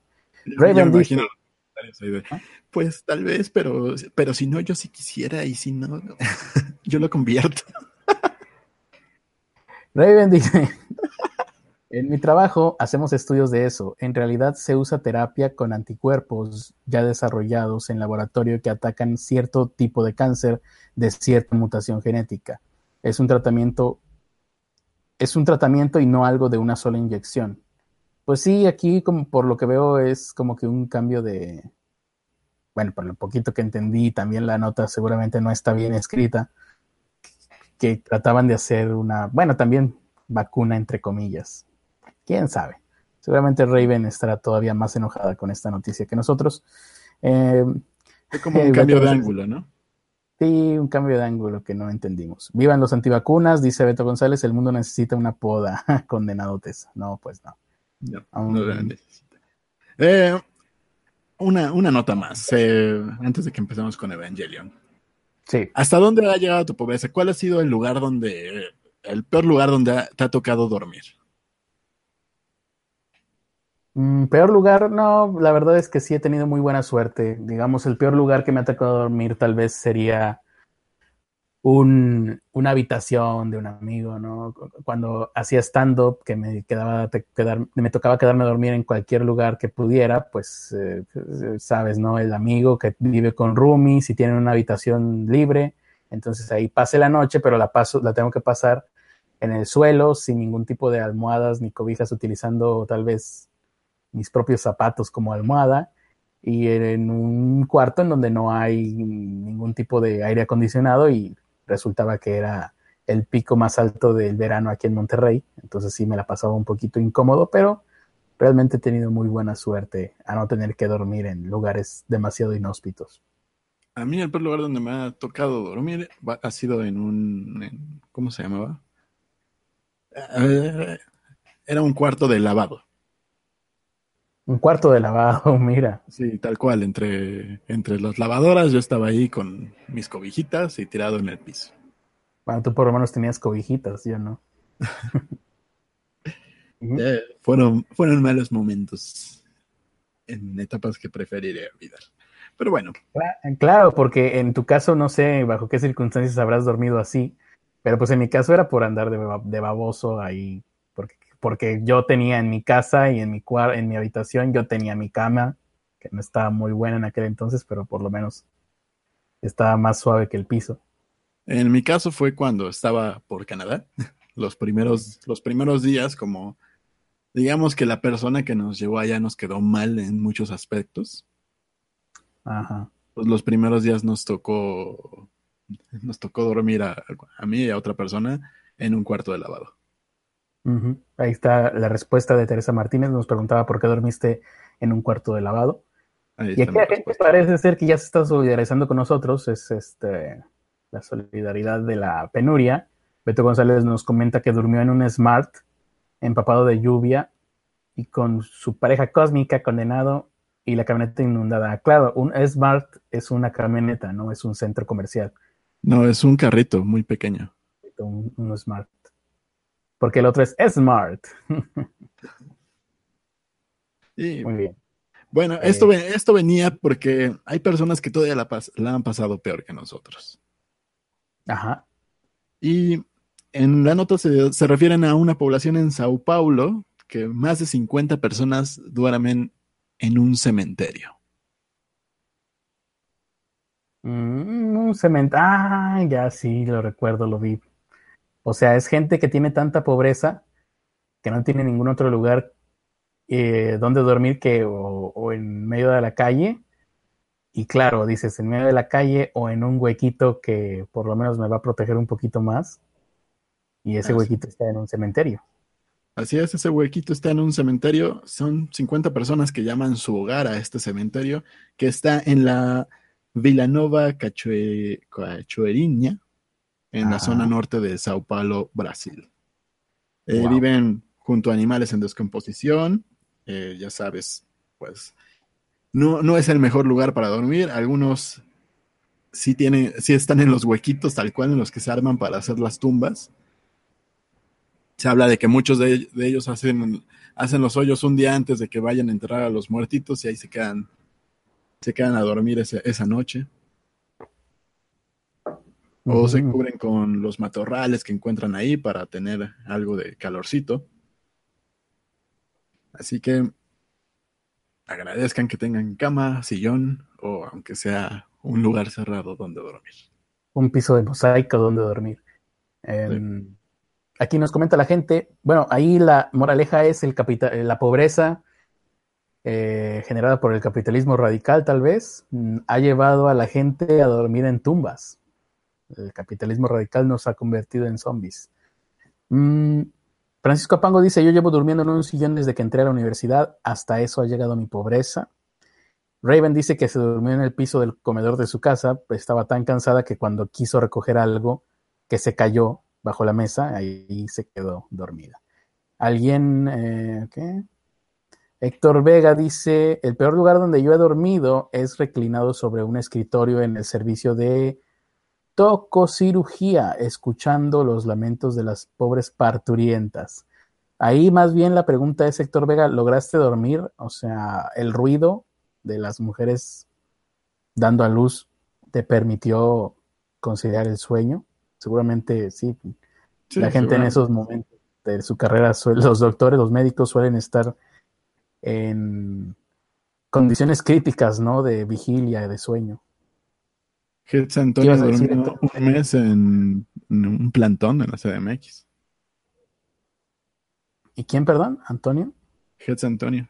Raven dice, pues tal vez, pero, pero si no, yo sí quisiera y si no, yo lo convierto. Raven dice, en mi trabajo hacemos estudios de eso. En realidad se usa terapia con anticuerpos ya desarrollados en laboratorio que atacan cierto tipo de cáncer de cierta mutación genética. Es un tratamiento, es un tratamiento y no algo de una sola inyección. Pues sí, aquí como por lo que veo es como que un cambio de, bueno, por lo poquito que entendí, también la nota seguramente no está bien escrita, que trataban de hacer una, bueno, también vacuna entre comillas. ¿Quién sabe? Seguramente Raven estará todavía más enojada con esta noticia que nosotros. Eh, es como un cambio de ángulo, ¿no? Sí, un cambio de ángulo que no entendimos. Vivan los antivacunas, dice Beto González, el mundo necesita una poda. Condenadotes. No, pues no. No, eh, una, una, nota más, eh, antes de que empecemos con Evangelion. Sí. ¿Hasta dónde ha llegado tu pobreza? ¿Cuál ha sido el lugar donde, el peor lugar donde te ha tocado dormir? Mm, peor lugar, no, la verdad es que sí he tenido muy buena suerte. Digamos, el peor lugar que me ha tocado dormir tal vez sería un, una habitación de un amigo, ¿no? Cuando hacía stand-up, que me, quedaba, me tocaba quedarme a dormir en cualquier lugar que pudiera, pues, eh, sabes, ¿no? El amigo que vive con roomies y tiene una habitación libre, entonces ahí pase la noche, pero la, paso, la tengo que pasar en el suelo, sin ningún tipo de almohadas ni cobijas, utilizando tal vez mis propios zapatos como almohada y en un cuarto en donde no hay ningún tipo de aire acondicionado y resultaba que era el pico más alto del verano aquí en Monterrey, entonces sí me la pasaba un poquito incómodo, pero realmente he tenido muy buena suerte a no tener que dormir en lugares demasiado inhóspitos. A mí el peor lugar donde me ha tocado dormir ha sido en un, ¿cómo se llamaba? Eh, era un cuarto de lavado. Un cuarto de lavado, mira. Sí, tal cual, entre, entre las lavadoras yo estaba ahí con mis cobijitas y tirado en el piso. Bueno, tú por lo menos tenías cobijitas, yo no. Eh, fueron, fueron malos momentos en etapas que preferiré olvidar. Pero bueno. Claro, porque en tu caso no sé bajo qué circunstancias habrás dormido así, pero pues en mi caso era por andar de, baboso ahí, porque, yo tenía en mi casa y en mi, en mi habitación, yo tenía mi cama, que no estaba muy buena en aquel entonces, pero por lo menos estaba más suave que el piso. En mi caso fue cuando estaba por Canadá, los primeros, los primeros días, como digamos que la persona que nos llevó allá nos quedó mal en muchos aspectos. Ajá. Pues los primeros días nos tocó nos tocó dormir a, mí y a otra persona en un cuarto de lavado. Ahí está la respuesta de Teresa Martínez. Nos preguntaba por qué dormiste en un cuarto de lavado. y aquí la gente parece ser que ya se está solidarizando con nosotros. Es este la solidaridad de la penuria. Beto González nos comenta que durmió en un Smart empapado de lluvia y con su pareja cósmica condenado y la camioneta inundada. Claro, un Smart es una camioneta, no es un centro comercial. No, es un carrito muy pequeño. Un, smart. Porque el otro es smart. muy bien. Bueno, eh, esto, esto venía porque hay personas que todavía la, la han pasado peor que nosotros. Ajá. Y en la nota se, se, refieren a una población en Sao Paulo que más de 50 personas duermen en un cementerio. Mm, un cemento. Ah, ya sí, lo recuerdo, lo vi. O sea, es gente que tiene tanta pobreza que no tiene ningún otro lugar eh, donde dormir que o, en medio de la calle. Y claro, dices, en medio de la calle o en un huequito que por lo menos me va a proteger un poquito más. Y ese huequito está en un cementerio. Así es, ese huequito está en un cementerio. Son 50 personas que llaman su hogar a este cementerio, que está en la Villanova Cachoeirinha, en la zona norte de Sao Paulo, Brasil. Eh, viven junto a animales en descomposición, eh, ya sabes, pues no, no es el mejor lugar para dormir. Algunos sí, tienen, sí están en los huequitos tal cual en los que se arman para hacer las tumbas. Se habla de que muchos de, ellos hacen, hacen los hoyos un día antes de que vayan a enterrar a los muertitos y ahí se quedan se quedan a dormir esa, noche. O se cubren con los matorrales que encuentran ahí para tener algo de calorcito. Así que agradezcan que tengan cama, sillón o aunque sea un lugar cerrado donde dormir. Un piso de mosaico donde dormir. Em, aquí nos comenta la gente, bueno, ahí la moraleja es el capital, la pobreza eh, generada por el capitalismo radical tal vez, mm, ha llevado a la gente a dormir en tumbas. El capitalismo radical nos ha convertido en zombies. Mm, Francisco Apango dice, yo llevo durmiendo en un sillón desde que entré a la universidad, hasta eso ha llegado mi pobreza. Raven dice que se durmió en el piso del comedor de su casa, estaba tan cansada que cuando quiso recoger algo que se cayó bajo la mesa, ahí se quedó dormida. ¿Alguien, eh, qué? Héctor Vega dice, el peor lugar donde yo he dormido es reclinado sobre un escritorio en el servicio de tococirugía, escuchando los lamentos de las pobres parturientas. Ahí más bien la pregunta es, Héctor Vega, ¿lograste dormir? O sea, el ruido de las mujeres dando a luz te permitió considerar el sueño. seguramente sí. Sí, la gente en esos momentos de su carrera, los doctores, los médicos suelen estar en condiciones críticas, ¿no? De vigilia, de sueño. Hetz ¿Qué Antonio durmió un mes en, en un plantón en la CDMX. ¿Y quién, perdón? ¿Antonio? Hetz Antonio.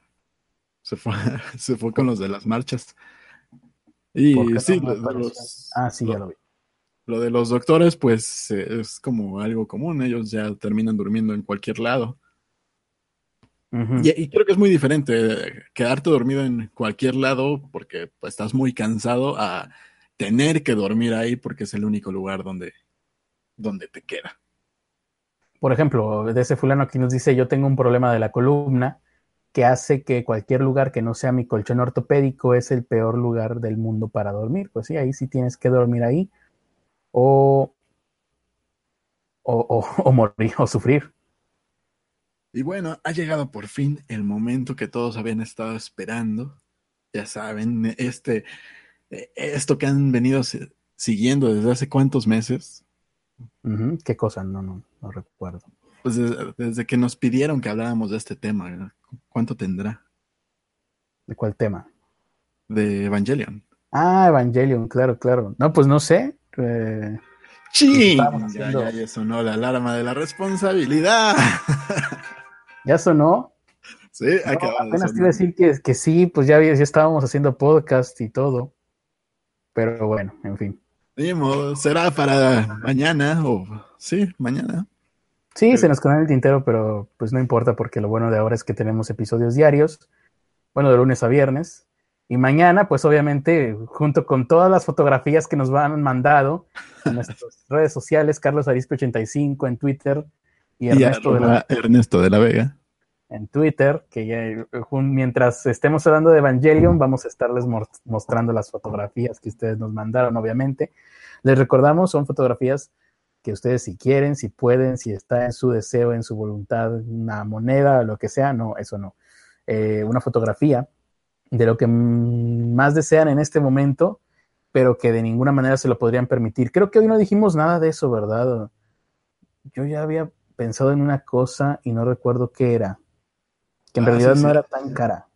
Se fue, se fue con los de las marchas. Y ¿Por qué no sí, me lo, los, Ah, sí, lo- ya lo vi. lo de los doctores, pues eh, es como algo común. Ellos ya terminan durmiendo en cualquier lado. Y creo que es muy diferente eh, quedarte dormido en cualquier lado porque pues, estás muy cansado a tener que dormir ahí porque es el único lugar donde, donde te queda. Por ejemplo, de ese fulano aquí nos dice, yo tengo un problema de la columna que hace que cualquier lugar que no sea mi colchón ortopédico es el peor lugar del mundo para dormir. Pues sí, ahí sí tienes que dormir ahí o, o, o- o morir o sufrir. Y bueno, ha llegado por fin el momento que todos habían estado esperando. Ya saben, este, esto que han venido si- siguiendo desde hace cuántos meses, ¿Qué cosa? No, no, no recuerdo. pues desde, desde que nos pidieron que habláramos de este tema, ¿verdad? ¿cuánto tendrá? ¿De cuál tema? De Evangelion. Ah, Evangelion, claro, claro. No, pues no sé. eh, ¡Ching! estábamos Ya, haciendo- ya, ya sonó la alarma de la responsabilidad. ya sonó. sí, No, acaba de apenas te iba a decir que, que sí, pues ya, ya estábamos haciendo podcast y todo. Pero bueno, en fin. Modo, será para mañana o sí, mañana. Sí, se nos quedó en el tintero, pero pues no importa porque lo bueno de ahora es que tenemos episodios diarios, bueno, de lunes a viernes. Y mañana, pues obviamente, junto con todas las fotografías que nos van mandado en nuestras redes sociales, Carlos Arispe85 en Twitter y Y Ernesto de la Ernesto de la Vega. En Twitter, que ya, eh, mientras estemos hablando de Evangelion, vamos a estarles mostrando las fotografías que ustedes nos mandaron, obviamente. Les recordamos, son fotografías que ustedes si quieren, si pueden, si está en su deseo, en su voluntad, una moneda, lo que sea, no, eso no. Eh, una fotografía de lo que más desean en este momento, pero que de ninguna manera se lo podrían permitir. Creo que hoy no dijimos nada de eso, ¿verdad? Yo ya había pensado en una cosa y no recuerdo qué era que en Ah, realidad sí, no sí. era tan cara.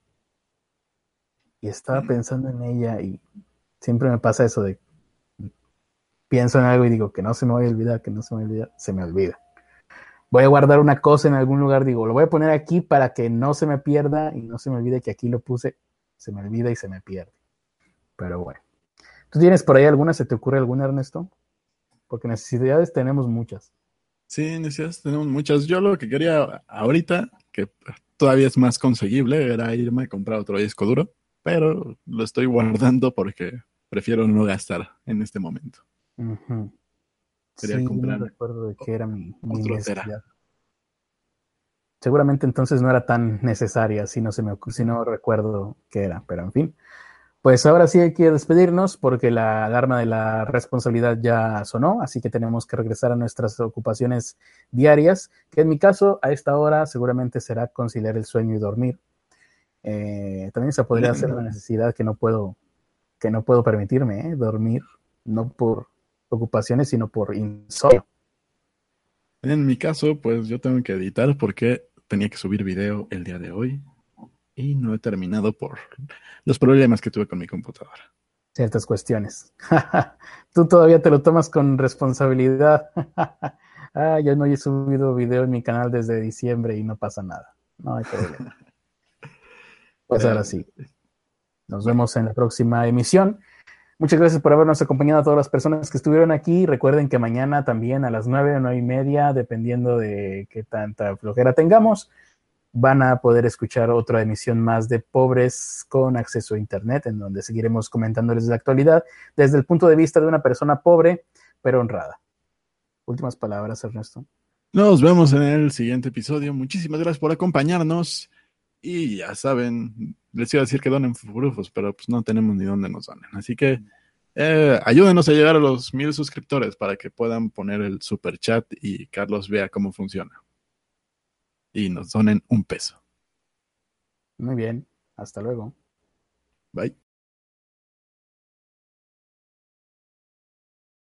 Y estaba pensando en ella y siempre me pasa eso de pienso en algo y digo que no se me vaya a olvidar, que no se me olvida, se me olvida. Voy a guardar una cosa en algún lugar, digo, lo voy a poner aquí para que no se me pierda y no se me olvide que aquí lo puse, se me olvida y se me pierde. Pero bueno. ¿Tú tienes por ahí alguna? ¿Se te ocurre alguna, Ernesto? Porque necesidades tenemos muchas. Sí, necesidades tenemos muchas. Yo lo que quería ahorita, que todavía es más conseguible, era irme a comprar otro disco duro, pero lo estoy guardando porque prefiero no gastar en este momento. Quería Sí, comprar no recuerdo de qué era mi, mi otro necesidad. tera. Seguramente entonces no era tan necesaria, si no se me si no recuerdo qué era, pero en fin. Pues ahora sí hay que despedirnos porque la alarma de la responsabilidad ya sonó, así que tenemos que regresar a nuestras ocupaciones diarias, que en mi caso a esta hora seguramente será conciliar el sueño y dormir. Eh, también se podría hacer una necesidad que no puedo, que no puedo permitirme, ¿eh? dormir, no por ocupaciones, sino por insomnio. En mi caso, pues yo tengo que editar porque tenía que subir video el día de hoy y no he terminado por los problemas que tuve con mi computadora. ciertas cuestiones. Tú todavía te lo tomas con responsabilidad. ah, yo no he subido video en mi canal desde diciembre y no pasa nada. No hay problema. Pues ahora sí. Nos vemos en la próxima emisión. Muchas gracias por habernos acompañado a todas las personas que estuvieron aquí. Recuerden que mañana también a las nueve o nueve y media, dependiendo de qué tanta flojera tengamos, van a poder escuchar otra emisión más de Pobres con acceso a Internet, en donde seguiremos comentándoles la actualidad desde el punto de vista de una persona pobre, pero honrada. Últimas palabras, Ernesto. Nos vemos en el siguiente episodio. Muchísimas gracias por acompañarnos. Y ya saben, les iba a decir que donen furufos, pero pues no tenemos ni dónde nos donen. Así que eh, ayúdenos a llegar a los mil suscriptores para que puedan poner el super chat y Carlos vea cómo funciona. Y nos donen un peso. Muy bien. Hasta luego. Bye.